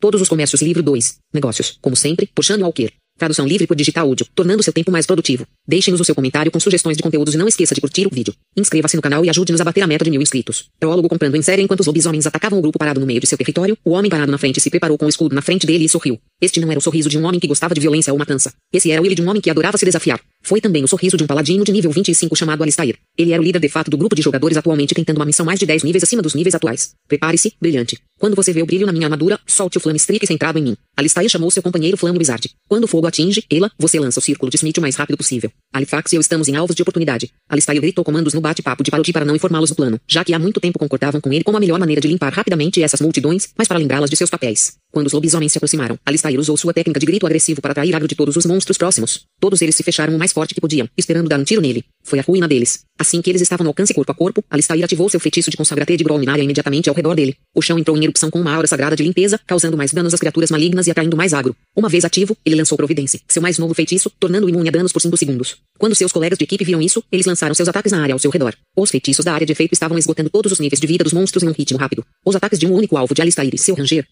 Todos os comércios livro 2. Negócios, como sempre, puxando ao quer. Tradução livre por digital áudio, tornando seu tempo mais produtivo. Deixe-nos o seu comentário com sugestões de conteúdos e não esqueça de curtir o vídeo. Inscreva-se no canal e ajude-nos a bater a meta de mil inscritos. Teólogo comprando em série enquanto os lobisomens atacavam o grupo parado no meio de seu território, o homem parado na frente se preparou com o escudo na frente dele e sorriu. Este não era o sorriso de um homem que gostava de violência ou matança. Esse era o ele de um homem que adorava se desafiar. Foi também o sorriso de um paladino de nível 25 chamado Alistair. Ele era o líder de fato do grupo de jogadores atualmente tentando uma missão mais de 10 níveis acima dos níveis atuais. Prepare-se, brilhante. Quando você vê o brilho na minha armadura, solte o Flame Streak centrado em mim. Alistair chamou seu companheiro Flame Wizard. Quando o fogo atinge, ela, você lança o círculo de Smith o mais rápido possível. Halifax e eu estamos em alvos de oportunidade. Alistair gritou comandos no bate-papo de Paroti para não informá-los do plano, já que há muito tempo concordavam com ele como a melhor maneira de limpar rapidamente essas multidões, mas para lembrá-las de seus papéis. Quando os lobisomens se aproximaram, Alistair usou sua técnica de grito agressivo para atrair agro de todos os monstros próximos. Todos eles se fecharam o mais forte que podiam, esperando dar um tiro nele. Foi a ruína deles. Assim que eles estavam no alcance corpo a corpo, Alistair ativou seu feitiço de consagrate de Grolminária imediatamente ao redor dele. O chão entrou em erupção com uma aura sagrada de limpeza, causando mais danos às criaturas malignas e atraindo mais agro. Uma vez ativo, ele lançou Providência, seu mais novo feitiço, tornando-o imune a danos por 5 segundos. Quando seus colegas de equipe viram isso, eles lançaram seus ataques na área ao seu redor. Os feitiços da área de efeito estavam esgotando todos os níveis de vida dos monstros em um ritmo rápido. Os ataques de um único alvo de Alistair e seu ranger,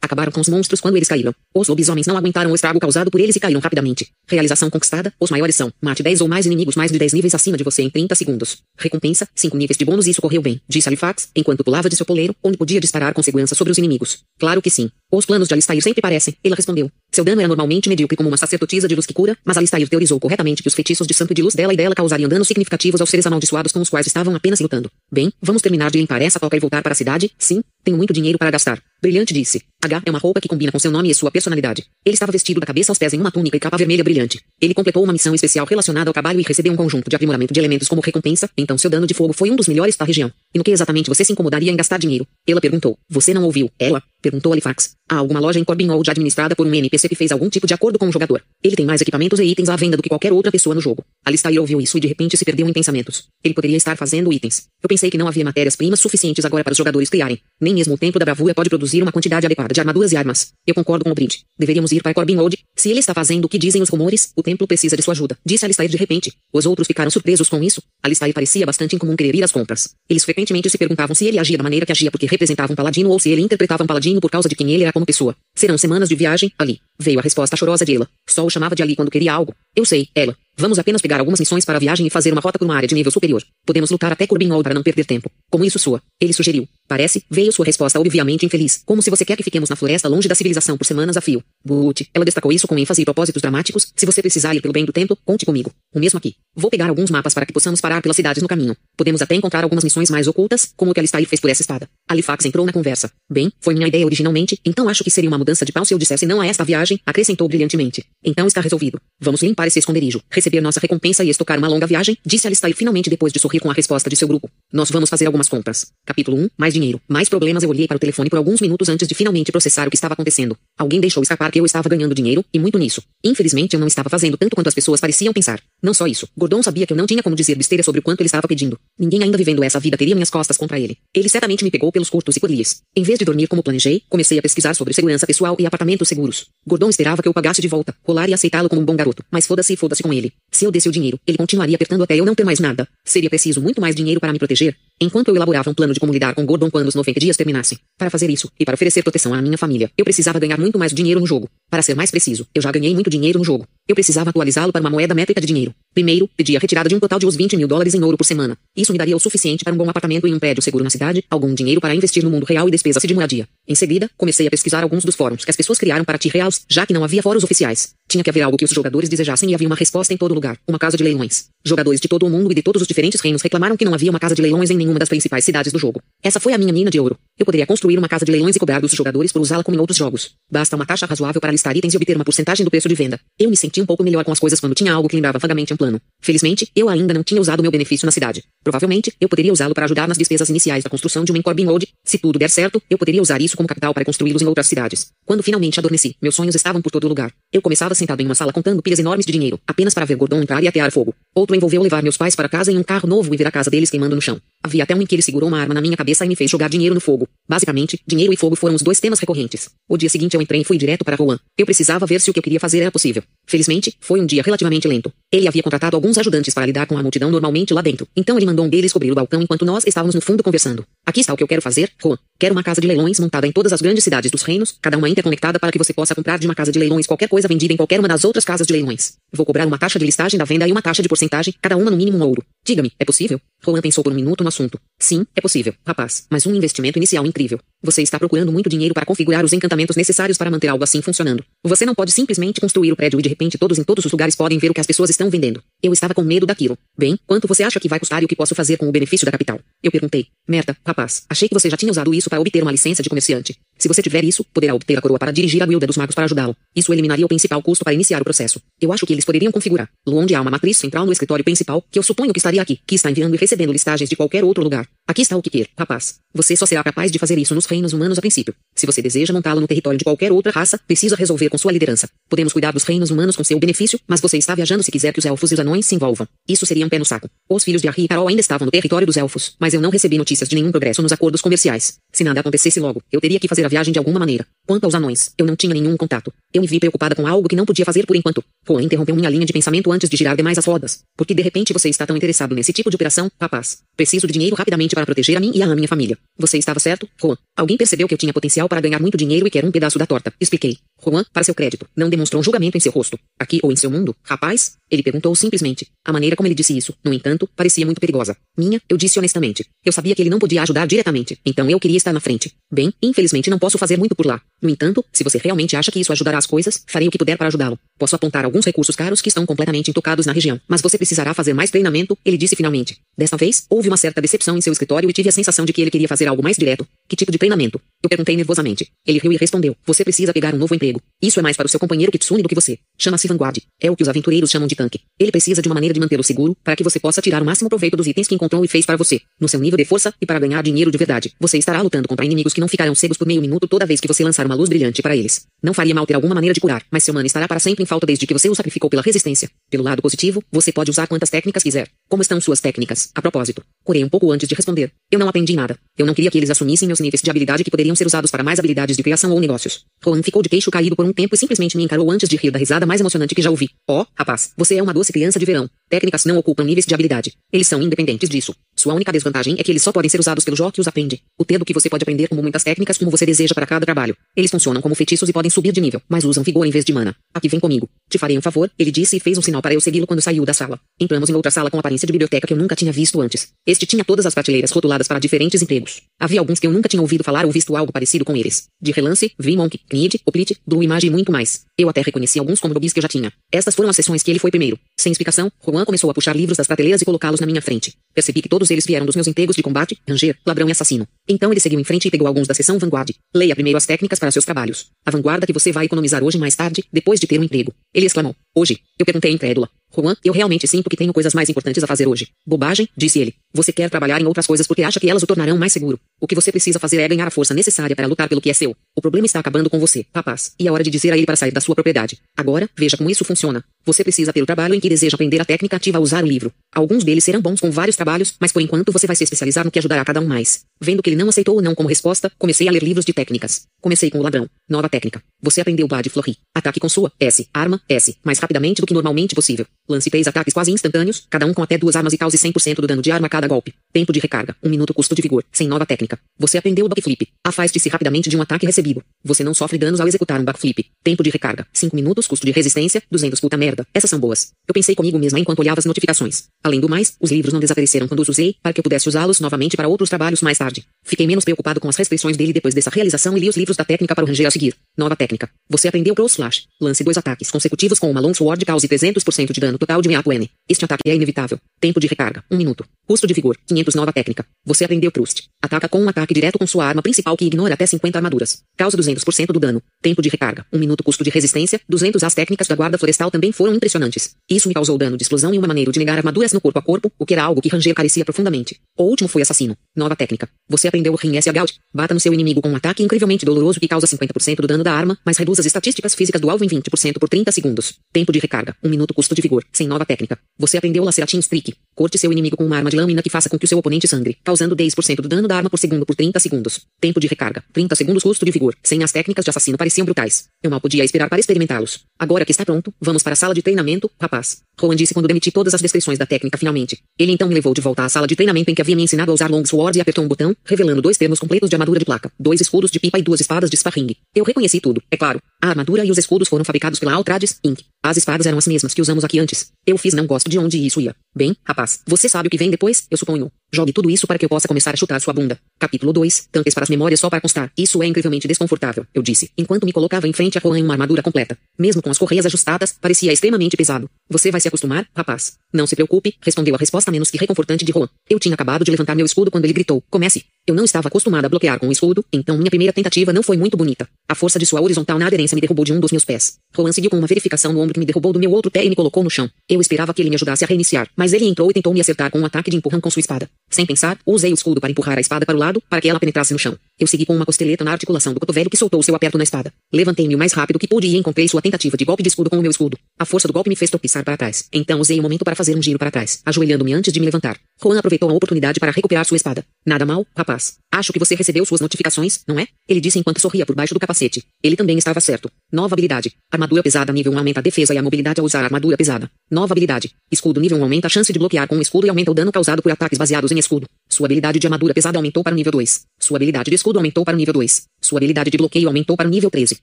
acabaram com os monstros quando eles caíram. Os lobisomens não aguentaram o estrago causado por eles e caíram rapidamente. Realização conquistada, os maiores são, mate 10 ou mais inimigos mais de 10 níveis acima de você em 30 segundos. Recompensa, 5 níveis de bônus e isso correu bem, disse Halifax, enquanto pulava de seu poleiro, onde podia disparar com segurança sobre os inimigos. Claro que sim. Os planos de Alistair sempre parecem, ela respondeu. Seu dano era normalmente medíocre como uma sacerdotisa de luz que cura, mas Alistair teorizou corretamente que os feitiços de santo de luz dela e dela causariam danos significativos aos seres amaldiçoados com os quais estavam apenas lutando. Bem, vamos terminar de limpar essa toca e voltar para a cidade? Sim, tenho muito dinheiro para gastar. Brilhante disse. H é uma roupa que combina com seu nome e sua personalidade. Ele estava vestido da cabeça aos pés em uma túnica e capa vermelha brilhante. Ele completou uma missão especial relacionada ao trabalho e recebeu um conjunto de aprimoramento de elementos como recompensa, então seu dano de fogo foi um dos melhores da região. E no que exatamente você se incomodaria em gastar dinheiro? Ela perguntou. Você não ouviu? Ela? Perguntou Halifax. Há alguma loja em Corbin Old administrada por um NPC que fez algum tipo de acordo com o jogador. Ele tem mais equipamentos e itens à venda do que qualquer outra pessoa no jogo. Alistair ouviu isso e de repente se perdeu em pensamentos. Ele poderia estar fazendo itens. Eu pensei que não havia matérias-primas suficientes agora para os jogadores criarem. Nem mesmo o Templo da Bravura pode produzir uma quantidade adequada de armaduras e armas. Eu concordo com o Bridge. Deveríamos ir para Corbin Old. Se ele está fazendo o que dizem os rumores, o templo precisa de sua ajuda. Disse Alistair de repente. Os outros ficaram surpresos com isso. Alistair parecia bastante incomum querer ir às compras. Eles frequentemente se perguntavam se ele agia da maneira que agia porque representava um paladino ou se ele interpretava um paladino por causa de quem ele era como pessoa. Serão semanas de viagem, ali. Veio a resposta chorosa de ela. Só o chamava de Ali quando queria algo. Eu sei, ela. Vamos apenas pegar algumas missões para a viagem e fazer uma rota por uma área de nível superior. Podemos lutar até Corbin para não perder tempo. Como isso soa? Ele sugeriu. Parece, veio sua resposta obviamente infeliz. Como se você quer que fiquemos na floresta longe da civilização por semanas a fio. But, ela destacou isso com ênfase e propósitos dramáticos. Se você precisar ir pelo bem do templo, conte comigo. O mesmo aqui. Vou pegar alguns mapas para que possamos parar pelas cidades no caminho. Podemos até encontrar algumas missões mais ocultas, como o que Alistair fez por essa espada. Halifax entrou na conversa. Bem, foi minha ideia originalmente, então acho que seria uma mudança de pau se eu dissesse não a esta viagem, acrescentou brilhantemente. Então está resolvido. Vamos limpar esse esconderijo, receber nossa recompensa e estocar uma longa viagem, disse Alistair finalmente depois de sorrir com a resposta de seu grupo. Nós vamos fazer algumas compras. Capítulo 1. Mais dinheiro. Mais problemas eu olhei para o telefone por alguns minutos antes de finalmente processar o que estava acontecendo. Alguém deixou escapar que eu estava ganhando dinheiro, e muito nisso. Infelizmente eu não estava fazendo tanto quanto as pessoas pareciam pensar. Não só isso. Gordon sabia que eu não tinha como dizer besteira sobre o quanto ele estava pedindo. Ninguém ainda vivendo essa vida teria minhas costas contra ele. Ele certamente me pegou pelos curtos e lies. Em vez de dormir como planejei, comecei a pesquisar sobre segurança pessoal e apartamentos seguros. Gordon esperava que eu pagasse de volta, rolar e aceitá-lo como um bom garoto. Mas foda-se e foda-se com ele. Se eu desse o dinheiro, ele continuaria apertando até eu não ter mais nada. Seria preciso muito mais dinheiro para me proteger. Enquanto eu elaborava um plano de como lidar com Gordon quando os 90 dias terminassem. Para fazer isso, e para oferecer proteção à minha família, eu precisava ganhar muito mais dinheiro no jogo. Para ser mais preciso, eu já ganhei muito dinheiro no jogo. Eu precisava atualizá-lo para uma moeda métrica de dinheiro. Primeiro, pedi a retirada de um total de uns 20 mil dólares em ouro por semana. Isso me daria o suficiente para um bom apartamento em um prédio seguro na cidade, algum dinheiro para investir no mundo real e despesas de moradia. Em seguida, comecei a pesquisar alguns dos fóruns que as pessoas criaram para T-Reals, já que não havia fóruns oficiais. Tinha que haver algo que os jogadores desejassem e havia uma resposta em todo lugar. Uma casa de leilões. Jogadores de todo o mundo e de todos os diferentes reinos reclamaram que não havia uma casa de leilões em nenhuma das principais cidades do jogo. Essa foi a minha mina de ouro. Eu poderia construir uma casa de leilões e cobrar dos jogadores por usá-la como em outros jogos. Basta uma taxa razoável para listar itens e obter uma porcentagem do preço de venda. Eu me senti um pouco melhor com as coisas quando tinha algo que lembrava vagamente um plano. Felizmente, eu ainda não tinha usado meu benefício na cidade. Provavelmente, eu poderia usá-lo para ajudar nas despesas iniciais da construção de uma Corbin Road. Se tudo der certo, eu poderia usar isso como capital para construí-los em outras cidades. Quando finalmente adormeci, meus sonhos estavam por todo lugar. Eu começava sentado em uma sala contando pilhas enormes de dinheiro, apenas para ver Gordon entrar e atear fogo. Outro envolveu levar meus pais para casa em um carro novo e ver a casa deles queimando no chão. Havia até um em que ele segurou uma arma na minha cabeça e me fez jogar dinheiro no fogo. Basicamente, dinheiro e fogo foram os dois temas recorrentes. O dia seguinte eu entrei e fui direto para Rowan. Eu precisava ver se o que eu queria fazer era possível. Felizmente, foi um dia relativamente lento. Ele havia contratado alguns ajudantes para lidar com a multidão normalmente lá dentro. Então ele mandou um deles cobrir o balcão enquanto nós estávamos no fundo conversando. Aqui está o que eu quero fazer, Rowan. Quero uma casa de leilões montada em todas as grandes cidades dos reinos, cada uma interconectada para que você possa comprar de uma casa de leilões qualquer coisa vendida em qualquer uma das outras casas de leilões. Vou cobrar uma taxa de listagem da venda e uma taxa de porcentagem, cada uma no mínimo um ouro. Diga-me, é possível? Roland pensou por um minuto no assunto. Sim, é possível, rapaz, mas um investimento inicial incrível. Você está procurando muito dinheiro para configurar os encantamentos necessários para manter algo assim funcionando. Você não pode simplesmente construir o prédio e de repente todos em todos os lugares podem ver o que as pessoas estão vendendo. Eu estava com medo daquilo. Bem, quanto você acha que vai custar e o que posso fazer com o benefício da capital? Eu perguntei. Merda, rapaz, achei que você já tinha usado isso para obter uma licença de comerciante. Se você tiver isso, poderá obter a coroa para dirigir a guilda dos magos para ajudá-lo. Isso eliminaria o principal custo para iniciar o processo. Eu acho que eles poderiam configurar. Onde há uma matriz central no escritório principal, que eu suponho que estaria aqui, que está enviando e recebendo listagens de qualquer outro lugar. Aqui está o que quer, rapaz. Você só será capaz de fazer isso nos reinos humanos a princípio. Se você deseja montá-lo no território de qualquer outra raça, precisa resolver com sua liderança. Podemos cuidar dos reinos humanos com seu benefício, mas você está viajando se quiser que os elfos e os anões se envolvam. Isso seria um pé no saco. Os filhos de Arri e Carol ainda estavam no território dos elfos, mas eu não recebi notícias de nenhum progresso nos acordos comerciais. Se nada acontecesse logo, eu teria que fazer a viagem de alguma maneira. Quanto aos anões, eu não tinha nenhum contato. Eu me vi preocupada com algo que não podia fazer por enquanto. Juan interrompeu minha linha de pensamento antes de girar demais as rodas. Porque de repente você está tão interessado nesse tipo de operação, rapaz. Preciso de dinheiro rapidamente para proteger a mim e a minha família. Você estava certo, Juan. Alguém percebeu que eu tinha potencial para ganhar muito dinheiro e quer um pedaço da torta. Expliquei. Juan, para seu crédito, não demonstrou julgamento em seu rosto. Aqui ou em seu mundo, rapaz? Ele perguntou simplesmente. A maneira como ele disse isso, no entanto, parecia muito perigosa. Minha, eu disse honestamente. Eu sabia que ele não podia ajudar diretamente, então eu queria estar na frente. Bem, infelizmente não posso fazer muito por lá. No entanto, se você realmente acha que isso ajudará as coisas, farei o que puder para ajudá-lo. Posso apontar alguns recursos caros que estão completamente intocados na região, mas você precisará fazer mais treinamento, ele disse finalmente. Desta vez, houve uma certa decepção em seu escritório e tive a sensação de que ele queria fazer algo mais direto. Que tipo de treinamento? Eu perguntei nervosamente. Ele riu e respondeu. Você precisa pegar um novo emprego. Isso é mais para o seu companheiro Kitsune do que você. Chama-se Vanguard. É o que os aventureiros chamam de tanque. Ele precisa de uma maneira de mantê-lo seguro, para que você possa tirar o máximo proveito dos itens que encontrou e fez para você, no seu nível de força, e para ganhar dinheiro de verdade. Você estará lutando contra inimigos que não ficarão cegos por meio minuto toda vez que você lançar uma luz brilhante para eles. Não faria mal ter alguma maneira de curar, mas seu mana estará para sempre em falta desde que você o sacrificou pela resistência. Pelo lado positivo, você pode usar quantas técnicas quiser. Como estão suas técnicas? A propósito. Curei um pouco antes de responder. Eu não aprendi nada. Eu não queria que eles assumissem meus níveis de habilidade que poderiam ser usados para mais habilidades de criação ou negócios. Roland ficou de queixo caído por um tempo e simplesmente me encarou antes de rir da risada mais emocionante que já ouvi. Oh, rapaz, você é uma doce criança de verão. Técnicas não ocupam níveis de habilidade. Eles são independentes disso. Sua única desvantagem é que eles só podem ser usados pelo Jó que os aprende. O dedo que você pode aprender como muitas técnicas como você deseja para cada trabalho. Eles funcionam como feitiços e podem subir de nível, mas usam vigor em vez de mana. Aqui vem comigo. Te farei um favor, ele disse e fez um sinal para eu segui-lo quando saiu da sala. Entramos em outra sala com aparência de biblioteca que eu nunca tinha visto antes. Este tinha todas as prateleiras rotuladas para diferentes empregos. Havia alguns que eu nunca tinha ouvido falar ou visto algo parecido com eles. De relance, vi Monk, Knid, Oplit, Blue Image e muito mais. Eu até reconheci alguns como lobbies que eu já tinha. Estas foram as sessões que ele foi primeiro. Sem explicação, Juan começou a puxar livros das prateleiras e colocá-los na minha frente. Percebi que todos eles vieram dos meus empregos de combate, ranger, ladrão e assassino. Então ele seguiu em frente e pegou alguns da seção Vanguard. Leia primeiro as técnicas para seus trabalhos. A vanguarda que você vai economizar hoje mais tarde, depois de ter um emprego. Ele exclamou. Hoje. Eu perguntei incrédula. Juan, eu realmente sinto que tenho coisas mais importantes a fazer hoje. Bobagem, disse ele. Você quer trabalhar em outras coisas porque acha que elas o tornarão mais seguro. O que você precisa fazer é ganhar a força necessária para lutar pelo que é seu. O problema está acabando com você, rapaz. E é hora de dizer a ele para sair da sua propriedade. Agora, veja como isso funciona. Você precisa ter o trabalho em que deseja aprender a técnica ativa a usar o livro. Alguns deles serão bons com vários trabalhos, mas por enquanto você vai se especializar no que ajudará cada um mais. Vendo que ele não aceitou o não como resposta, comecei a ler livros de técnicas. Comecei com o ladrão. Nova técnica. Você aprendeu Bad Flori. Ataque com sua S. Arma S. Mais rapidamente do que normalmente possível. Lance três ataques quase instantâneos, cada um com até duas armas e cause 100% do dano de arma a cada golpe. Tempo de recarga. Um minuto custo de vigor. Sem nova técnica. Você aprendeu o backflip. Afaste-se rapidamente de um ataque recebido. Você não sofre danos ao executar um backflip. Tempo de recarga. 5 minutos custo de resistência. 200 puta merda. Essas são boas. Eu pensei comigo mesma enquanto olhava as notificações. Além do mais, os livros não desapareceram quando os usei, para que eu pudesse usá-los novamente para outros trabalhos mais tarde. Fiquei menos preocupado com as restrições dele depois dessa realização e li os livros da técnica para o ranger a seguir. Nova técnica. Você aprendeu Cross Slash. Lance dois ataques consecutivos com uma Long Sword cause 300% de dano total de meato N. Este ataque é inevitável. Tempo de recarga. 1 um minuto. Custo de vigor. 500 nova técnica. Você aprendeu Trust. Ataca com um ataque direto com sua arma principal que ignora até 50 armaduras. Causa 200% do dano. Tempo de recarga. 1 um minuto custo de resistência. 200 as técnicas da guarda florestal também foram impressionantes. Isso me causou dano de explosão e uma maneira de negar armaduras no corpo a corpo, o que era algo que Ranger carecia profundamente. O último foi assassino. Nova técnica. Você aprendeu o Ring S Gout. Bata no seu inimigo com um ataque incrivelmente doloroso que causa 50% do dano da arma, mas reduz as estatísticas físicas do alvo em 20% por 30 segundos. Tempo de recarga. 1 um minuto custo de vigor. Sem nova técnica. Você aprendeu o Laceratin Streak. Corte seu inimigo com uma arma de lâmina que faça com que o seu oponente sangre, causando 10% do dano da arma por segundo por 30 segundos. Tempo de recarga. 30 segundos custo de vigor. Sem as técnicas de assassino pareciam brutais. Eu mal podia esperar para experimentá-los. Agora que está pronto, vamos para a sala de treinamento, rapaz. Rowan disse quando demiti todas as descrições da técnica finalmente. Ele então me levou de volta à sala de treinamento em que havia me ensinado a usar long sword e apertou um botão, revelando dois termos completos de armadura de placa, dois escudos de pipa e duas espadas de sparring. Eu reconheci tudo, é claro. A armadura e os escudos foram fabricados pela Altrades, Inc. As espadas eram as mesmas que usamos aqui antes. Eu fiz não gosto de onde isso ia. Bem, rapaz, você sabe o que vem depois, eu suponho. Jogue tudo isso para que eu possa começar a chutar sua bunda. Capítulo 2. Tanques para as memórias só para constar. Isso é incrivelmente desconfortável, eu disse, enquanto me colocava em frente a Rowan em uma armadura completa. Mesmo com as correias ajustadas, parecia extremamente pesado. Você vai se acostumar, rapaz. Não se preocupe, respondeu a resposta menos que reconfortante de Rowan. Eu tinha acabado de levantar meu escudo quando ele gritou, comece. Eu não estava acostumada a bloquear com o escudo, então minha primeira tentativa não foi muito bonita. A força de sua horizontal na aderência me derrubou de um dos meus pés. Rowan seguiu com uma verificação no ombro que me derrubou do meu outro pé e me colocou no chão. Eu esperava que ele me ajudasse a reiniciar, mas ele entrou e tentou me acertar com um ataque de empurrão com sua espada. Sem pensar, usei o escudo para empurrar a espada para o lado, para que ela penetrasse no chão. Eu segui com uma costeleta na articulação do cotovelo que soltou seu aperto na espada. Levantei-me o mais rápido que pude e encontrei sua tentativa de golpe de escudo com o meu escudo. A força do golpe me fez tropeçar para trás. Então usei o momento para fazer um giro para trás, ajoelhando-me antes de me levantar. Juan aproveitou a oportunidade para recuperar sua espada. Nada mal, rapaz. Acho que você recebeu suas notificações, não é? Ele disse enquanto sorria por baixo do capacete. Ele também estava certo. Nova habilidade. Armadura pesada nível 1 aumenta a defesa e a mobilidade ao usar armadura pesada. Nova habilidade. Escudo nível 1 aumenta a chance de bloquear com o escudo e aumenta o dano causado por ataques baseados em escudo. Sua habilidade de armadura pesada aumentou para o nível 2. Sua habilidade de escudo aumentou para o nível 2. Sua habilidade de bloqueio aumentou para o nível 13.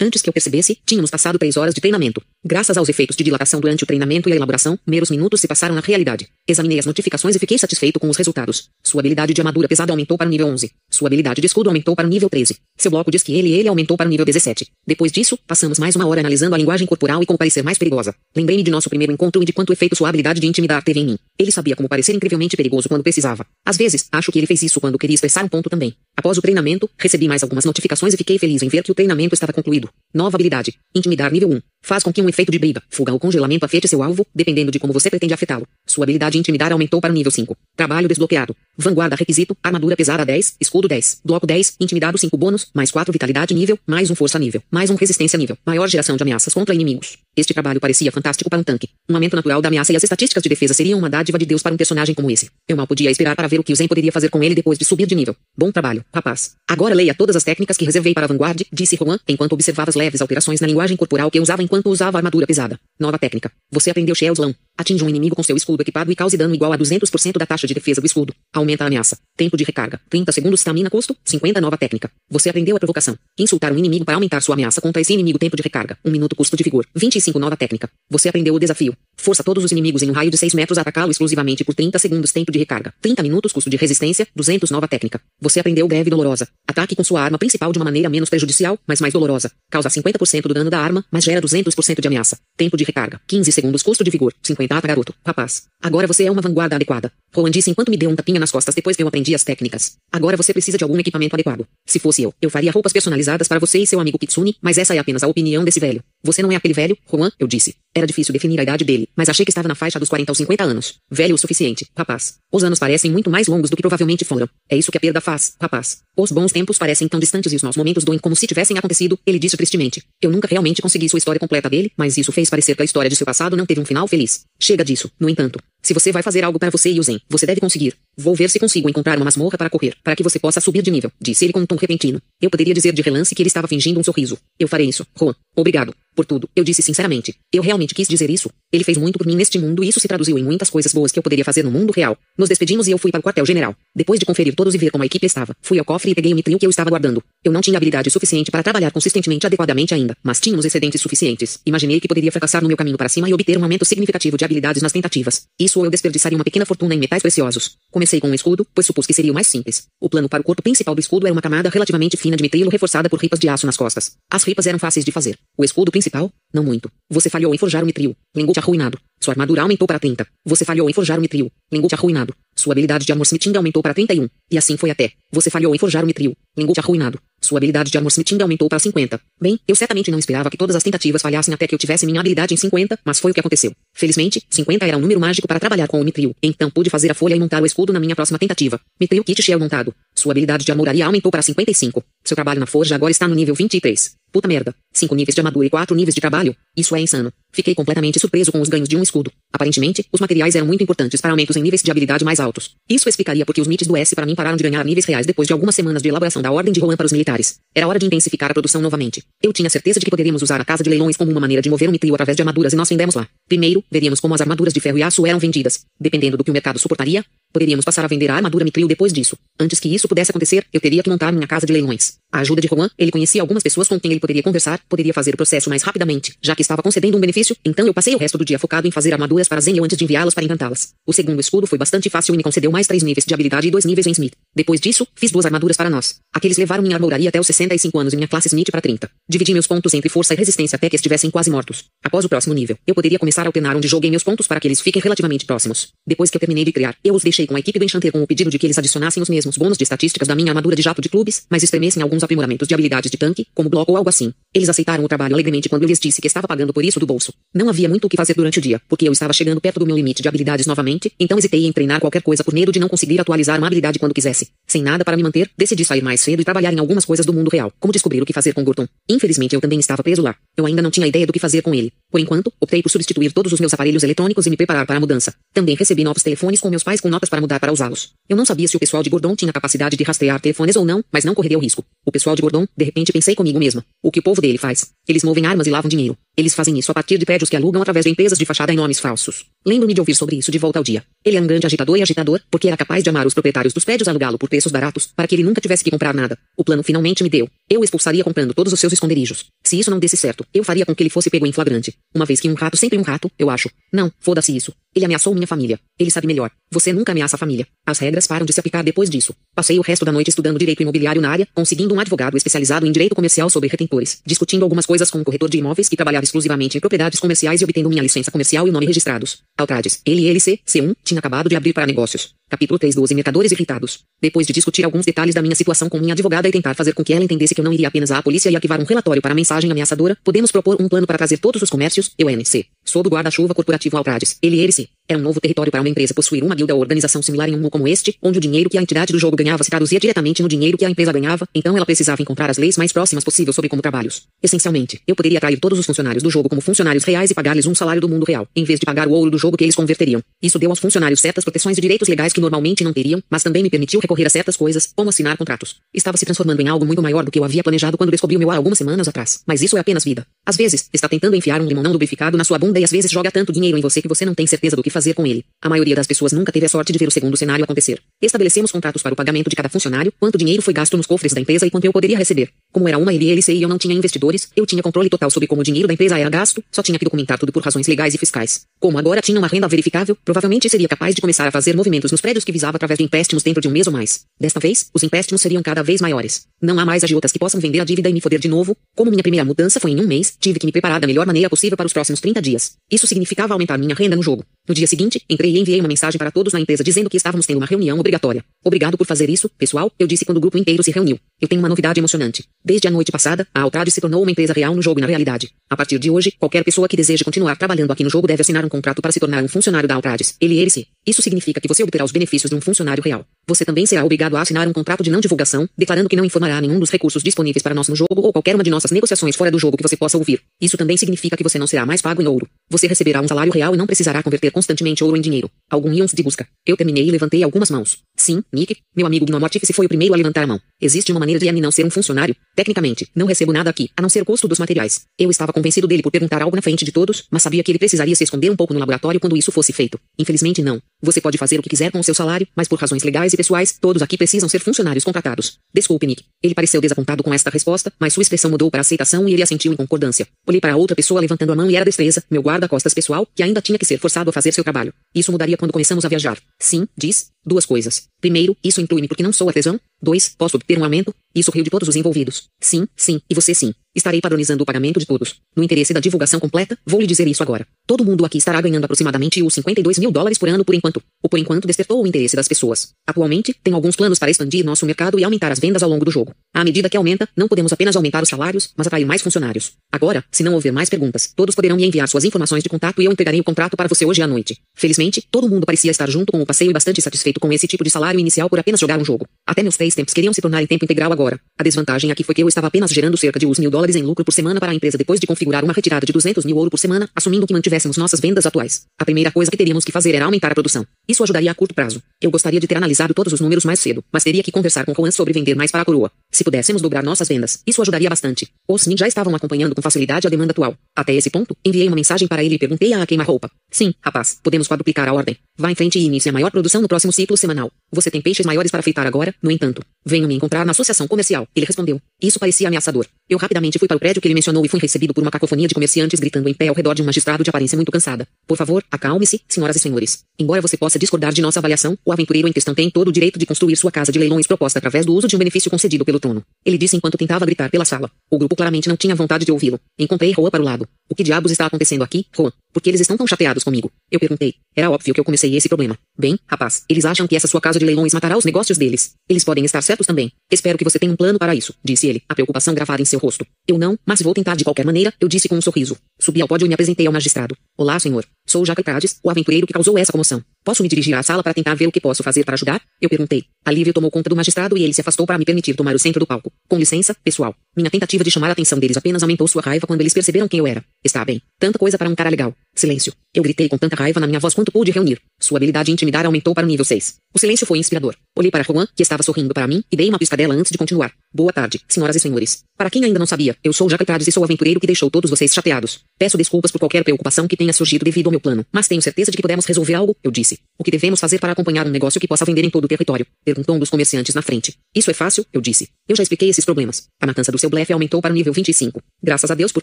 Antes que eu percebesse, tínhamos passado 3 horas de treinamento. Graças aos efeitos de dilatação durante o treinamento e a elaboração, meros minutos se passaram na realidade. Examinei as notificações e fiquei satisfeito com os resultados. Sua habilidade de armadura pesada aumentou para o nível 11. Sua habilidade de escudo aumentou para o nível 13. Seu bloco diz que ele ele aumentou para o nível 17. Depois disso, passamos mais uma hora analisando a linguagem corporal e como parecer mais perigosa. Lembrei-me de nosso primeiro encontro e de quanto efeito sua habilidade de intimidar teve em mim. Ele sabia como parecer incrivelmente perigoso quando precisava. Às vezes, acho que ele fez isso quando queria expressar um ponto também. Após o treinamento, recebi mais algumas notificações e fiquei feliz em ver que o treinamento estava concluído. Nova habilidade. Intimidar nível 1. Faz com que um efeito de briga, fuga ou congelamento afete seu alvo, dependendo de como você pretende afetá-lo. Sua habilidade de intimidar aumentou para o nível 5. Trabalho desbloqueado. Vanguarda requisito, armadura pesada 10, escudo 10, bloco 10, intimidado 5 bônus, mais 4 vitalidade nível, mais um força nível, mais um resistência nível, maior geração de ameaças contra inimigos. Este trabalho parecia fantástico para um tanque. Um aumento natural da ameaça e as estatísticas de defesa seriam uma dádiva de Deus para um personagem como esse. Eu mal podia esperar para ver o que o Zen poderia fazer com ele depois de subir de nível. Bom trabalho, rapaz. Agora leia todas as técnicas que reservei para a Vanguard, disse Juan, enquanto observava as leves alterações na linguagem corporal que usava enquanto usava a armadura pesada. Nova técnica. Você aprendeu Shellslam. Atinge um inimigo com seu escudo equipado e cause dano igual a 200% da taxa de defesa do escudo. Aumenta a ameaça. Tempo de recarga. 30 segundos stamina custo. 50 nova técnica. Você aprendeu a provocação. Insultar um inimigo para aumentar sua ameaça contra esse inimigo tempo de recarga. 1 minuto custo de vigor. 25 nova técnica. Você aprendeu o desafio. Força todos os inimigos em um raio de 6 metros a atacá-lo exclusivamente por 30 segundos tempo de recarga. 30 minutos custo de resistência. 200 nova técnica. Você aprendeu greve dolorosa. Ataque com sua arma principal de uma maneira menos prejudicial, mas mais dolorosa. Causa 50% do dano da arma, mas gera 200% de ameaça. Tempo de recarga. 15 segundos custo de vigor. 50 ata garoto. Rapaz. Agora você é uma vanguarda adequada. Roland disse enquanto me deu um tapinha nas costas depois que eu aprendi as técnicas. Agora você precisa de algum equipamento adequado. Se fosse eu, eu faria roupas personalizadas para você e seu amigo Kitsune, mas essa é apenas a opinião desse velho. Você não é aquele velho, Juan, eu disse. Era difícil definir a idade dele, mas achei que estava na faixa dos 40 aos 50 anos. Velho o suficiente, rapaz. Os anos parecem muito mais longos do que provavelmente foram. É isso que a perda faz, rapaz. Os bons tempos parecem tão distantes e os maus momentos doem como se tivessem acontecido, ele disse tristemente. Eu nunca realmente consegui sua história completa dele, mas isso fez parecer que a história de seu passado não teve um final feliz. Chega disso, no entanto. Se você vai fazer algo para você e o Zen, você deve conseguir. Vou ver se consigo encontrar uma masmorra para correr, para que você possa subir de nível, disse ele com um tom repentino. Eu poderia dizer de relance que ele estava fingindo um sorriso. Eu farei isso, Juan. Obrigado. Por tudo, eu disse sinceramente. Eu realmente quis dizer isso. Ele fez muito por mim neste mundo e isso se traduziu em muitas coisas boas que eu poderia fazer no mundo real. Nos despedimos e eu fui para o quartel-general. Depois de conferir todos e ver como a equipe estava, fui ao cofre e peguei o mitril que eu estava guardando. Eu não tinha habilidade suficiente para trabalhar consistentemente adequadamente ainda, mas tínhamos excedentes suficientes. Imaginei que poderia fracassar no meu caminho para cima e obter um aumento significativo de habilidades nas tentativas. Isso ou eu desperdiçaria uma pequena fortuna em metais preciosos. Comecei com um escudo, pois supus que seria o mais simples. O plano para o corpo principal do escudo era uma camada relativamente fina de mitrilo reforçada por ripas de aço nas costas. As ripas eram fáceis de fazer. O escudo principal? Não muito. Você falhou em forjar o mitril. Lingote arruinado. Sua armadura aumentou para 30. Você falhou em forjar o mitril. Lingote arruinado. Sua habilidade de armorsmithing aumentou para 31. E assim foi até. Você falhou em forjar o mitril. Lingote arruinado. Sua habilidade de armorsmithing aumentou para 50. Bem, eu certamente não esperava que todas as tentativas falhassem até que eu tivesse minha habilidade em 50, mas foi o que aconteceu. Felizmente, 50 era um número mágico para trabalhar com o mitril. Então pude fazer a folha e montar o escudo na minha próxima tentativa. Mitril Kit Shell montado. Sua habilidade de armoraria aumentou para 55. Seu trabalho na forja agora está no nível 23. Puta merda. cinco níveis de armadura e quatro níveis de trabalho. Isso é insano. Fiquei completamente surpreso com os ganhos de um escudo. Aparentemente, os materiais eram muito importantes para aumentos em níveis de habilidade mais altos. Isso explicaria porque os mites do S para mim pararam de ganhar níveis reais depois de algumas semanas de elaboração da Ordem de Rohan para os militares. Era hora de intensificar a produção novamente. Eu tinha certeza de que poderíamos usar a casa de leilões como uma maneira de mover o mitril através de armaduras e nós vendemos lá. Primeiro, veríamos como as armaduras de ferro e aço eram vendidas. Dependendo do que o mercado suportaria, Poderíamos passar a vender a armadura Mitril depois disso. Antes que isso pudesse acontecer, eu teria que montar minha casa de leilões. A ajuda de Rowan, ele conhecia algumas pessoas com quem ele poderia conversar, poderia fazer o processo mais rapidamente, já que estava concedendo um benefício, então eu passei o resto do dia focado em fazer armaduras para Zenio antes de enviá-las para encantá-las. O segundo escudo foi bastante fácil e me concedeu mais três níveis de habilidade e dois níveis em Smith. Depois disso, fiz duas armaduras para nós. Aqueles levaram minha armadoria até os 65 anos e minha classe Smith para 30. Dividi meus pontos entre força e resistência até que estivessem quase mortos. Após o próximo nível, eu poderia começar a alternar onde joguei meus pontos para que eles fiquem relativamente próximos. Depois que eu terminei de criar, eu os deixei com a equipe do Enchanter com o pedido de que eles adicionassem os mesmos bônus de estatísticas da minha armadura de jato de clubes, mas extremessem alguns aprimoramentos de habilidades de tanque, como bloco ou algo assim. Eles aceitaram o trabalho alegremente quando eu lhes disse que estava pagando por isso do bolso. Não havia muito o que fazer durante o dia, porque eu estava chegando perto do meu limite de habilidades novamente, então hesitei em treinar qualquer coisa por medo de não conseguir atualizar uma habilidade quando quisesse. Sem nada para me manter, decidi sair mais cedo e trabalhar em algumas coisas do mundo real, como descobrir o que fazer com Gurton. Infelizmente eu também estava preso lá. Eu ainda não tinha ideia do que fazer com ele. Por enquanto, optei por substituir todos os meus aparelhos eletrônicos e me preparar para a mudança. Também recebi novos telefones com meus pais com notas para mudar para usá-los. Eu não sabia se o pessoal de Gordon tinha capacidade de rastrear telefones ou não, mas não correria o risco. O pessoal de Gordon, de repente pensei comigo mesma. O que o povo dele faz? Eles movem armas e lavam dinheiro. Eles fazem isso a partir de prédios que alugam através de empresas de fachada em nomes falsos. Lembro-me de ouvir sobre isso de volta ao dia. Ele é um grande agitador e agitador, porque era capaz de amar os proprietários dos prédios alugá-lo por preços baratos, para que ele nunca tivesse que comprar nada. O plano finalmente me deu. Eu expulsaria comprando todos os seus esconderijos. Se isso não desse certo, eu faria com que ele fosse pego em flagrante. Uma vez que um rato sempre um rato, eu acho. Não, foda-se isso. Ele ameaçou minha família. Ele sabe melhor. Você nunca ameaça a família. As regras param de se aplicar depois disso. Passei o resto da noite estudando direito imobiliário na área, conseguindo um advogado especializado em direito comercial sobre retentores, discutindo algumas coisas com um corretor de imóveis que trabalhava exclusivamente em propriedades comerciais e obtendo minha licença comercial e o nome registrados. Altrades, ele e LC, C1, tinha acabado de abrir para negócios. Capítulo 3 12 Mercadores irritados. Depois de discutir alguns detalhes da minha situação com minha advogada e tentar fazer com que ela entendesse que eu não iria apenas à polícia e arquivar um relatório para a mensagem ameaçadora, podemos propor um plano para trazer todos os comércios, eu NC, sob o guarda-chuva corporativo Altrades. Ele se. Era um novo território para uma empresa possuir uma guilda ou organização similar em um mundo como este, onde o dinheiro que a entidade do jogo ganhava se traduzia diretamente no dinheiro que a empresa ganhava, então ela precisava encontrar as leis mais próximas possível sobre como trabalhos. Essencialmente, eu poderia atrair todos os funcionários do jogo como funcionários reais e pagar-lhes um salário do mundo real, em vez de pagar o ouro do jogo que eles converteriam. Isso deu aos funcionários certas proteções e direitos legais que normalmente não teriam, mas também me permitiu recorrer a certas coisas, como assinar contratos. Estava se transformando em algo muito maior do que eu havia planejado quando descobri o meu há algumas semanas atrás. Mas isso é apenas vida. Às vezes, está tentando enfiar um limonão lubrificado na sua bunda e às vezes joga tanto dinheiro em você que você não tem certeza do que fazer com ele. A maioria das pessoas nunca teve a sorte de ver o segundo cenário acontecer. Estabelecemos contratos para o pagamento de cada funcionário, quanto dinheiro foi gasto nos cofres da empresa e quanto eu poderia receber. Como era uma LLC e eu não tinha investidores, eu tinha controle total sobre como o dinheiro da empresa era gasto, só tinha que documentar tudo por razões legais e fiscais. Como agora tinha uma renda verificável, provavelmente seria capaz de começar a fazer movimentos nos prédios que visava através de empréstimos dentro de um mês ou mais. Desta vez, os empréstimos seriam cada vez maiores. Não há mais agiotas que possam vender a dívida e me foder de novo. Como minha primeira mudança foi em um mês, tive que me preparar da melhor maneira possível para os próximos 30 dias. Isso significava aumentar minha renda no jogo. No dia seguinte, entrei e enviei uma mensagem para todos na empresa dizendo que estávamos tendo uma reunião obrigatória. Obrigado por fazer isso, pessoal, eu disse quando o grupo inteiro se reuniu. Eu tenho uma novidade emocionante. Desde a noite passada, a Altrad se tornou uma empresa real no jogo e na realidade. A partir de hoje, qualquer pessoa que deseje continuar trabalhando aqui no jogo deve assinar um contrato para se tornar um funcionário da Altrades. Ele e ele se. Isso significa que você obterá os benefícios de um funcionário real. Você também será obrigado a assinar um contrato de não divulgação, declarando que não informará nenhum dos recursos disponíveis para nós no jogo ou qualquer uma de nossas negociações fora do jogo que você possa ouvir. Isso também significa que você não será mais pago em ouro. Você receberá um salário real e não precisará converter constantemente ouro em dinheiro. Algum ions de busca. Eu terminei e levantei algumas mãos. Sim, Nick, meu amigo Gnomortífice foi o primeiro a levantar a mão. Existe uma maneira de Annie não ser um funcionário? Tecnicamente, não recebo nada aqui, a não ser o custo dos materiais. Eu estava convencido dele por perguntar algo na frente de todos, mas sabia que ele precisaria se esconder um pouco no laboratório quando isso fosse feito. Infelizmente não. Você pode fazer o que quiser com o seu salário, mas por razões legais e pessoais, todos aqui precisam ser funcionários contratados. Desculpe, Nick. Ele pareceu desapontado com esta resposta, mas sua expressão mudou para aceitação e ele assentiu em concordância. Olhei para a outra pessoa levantando a mão e era destreza, meu guarda-costas pessoal, que ainda tinha que ser forçado a fazer seu trabalho. Isso mudaria quando começamos a viajar. Sim, diz, duas coisas. Primeiro, isso inclui-me porque não sou artesão. Dois, posso obter um aumento? Isso riu de todos os envolvidos. Sim, sim, e você sim. Estarei padronizando o pagamento de todos. No interesse da divulgação completa, vou lhe dizer isso agora. Todo mundo aqui estará ganhando aproximadamente os 52 mil dólares por ano por enquanto. O por enquanto despertou o interesse das pessoas. Atualmente, tenho alguns planos para expandir nosso mercado e aumentar as vendas ao longo do jogo. À medida que aumenta, não podemos apenas aumentar os salários, mas atrair mais funcionários. Agora, se não houver mais perguntas, todos poderão me enviar suas informações de contato e eu entregarei o contrato para você hoje à noite. Felizmente, todo mundo parecia estar junto com o passeio e bastante satisfeito com esse tipo de salário inicial por apenas jogar um jogo. Até meus três tempos queriam se tornar em tempo integral agora. A desvantagem aqui foi que eu estava apenas gerando cerca de uns mil dólares em lucro por semana para a empresa depois de configurar uma retirada de 200 mil ouro por semana, assumindo que mantivéssemos nossas vendas atuais. A primeira coisa que teríamos que fazer era aumentar a produção. Isso ajudaria a curto prazo. Eu gostaria de ter analisado todos os números mais cedo, mas teria que conversar com Juan sobre vender mais para a coroa. Se pudéssemos dobrar nossas vendas, isso ajudaria bastante. Os Nin já estavam acompanhando com facilidade a demanda atual. Até esse ponto, enviei uma mensagem para ele e perguntei a queima-roupa. Sim, rapaz, podemos quadruplicar a ordem. Vá em frente e inicie a maior produção no próximo ciclo semanal. Você tem peixes maiores para fritar agora, no entanto. Venha me encontrar na associação comercial. Ele respondeu. Isso parecia ameaçador. Eu rapidamente fui para o prédio que ele mencionou e fui recebido por uma cacofonia de comerciantes gritando em pé ao redor de um magistrado de aparência muito cansada. Por favor, acalme-se, senhoras e senhores. Embora você possa discordar de nossa avaliação, o aventureiro em questão tem todo o direito de construir sua casa de leilões proposta através do uso de um benefício concedido pelo trono. Ele disse enquanto tentava gritar pela sala. O grupo claramente não tinha vontade de ouvi-lo. Encontrei Roa para o lado. O que diabos está acontecendo aqui, Roa? Por que eles estão tão chateados comigo? Eu perguntei. Era óbvio que eu comecei esse problema. Bem, rapaz, eles acham que essa sua casa de leilões matará os negócios deles. Eles podem estar certos também. Espero que você tenha um plano para isso, disse ele, a preocupação gravada em seu rosto. Eu não, mas vou tentar de qualquer maneira, eu disse com um sorriso. Subi ao pódio e me apresentei ao magistrado. Olá, senhor. Sou Jacques Prades, o aventureiro que causou essa comoção. Posso me dirigir à sala para tentar ver o que posso fazer para ajudar? Eu perguntei. Alívio tomou conta do magistrado e ele se afastou para me permitir tomar o centro do palco. Com licença, pessoal. Minha tentativa de chamar a atenção deles apenas aumentou sua raiva quando eles perceberam quem eu era. Está bem. Tanta coisa para um cara legal. Silêncio. Eu gritei com tanta raiva na minha voz quanto pude reunir. Sua habilidade de intimidar aumentou para o nível 6. O silêncio foi inspirador. Olhei para Juan, que estava sorrindo para mim, e dei uma piscadela antes de continuar. Boa tarde, senhoras e senhores. Para quem ainda não sabia, eu sou Jacques Prades e sou o aventureiro que deixou todos vocês chateados. Peço desculpas por qualquer preocupação que tenha surgido devido ao meu plano, mas tenho certeza de que podemos resolver algo, eu disse. O que devemos fazer para acompanhar um negócio que possa vender em todo o território? Perguntou um dos comerciantes na frente. Isso é fácil, eu disse. Eu já expliquei esses problemas. A matança do seu blefe aumentou para o nível 25. Graças a Deus por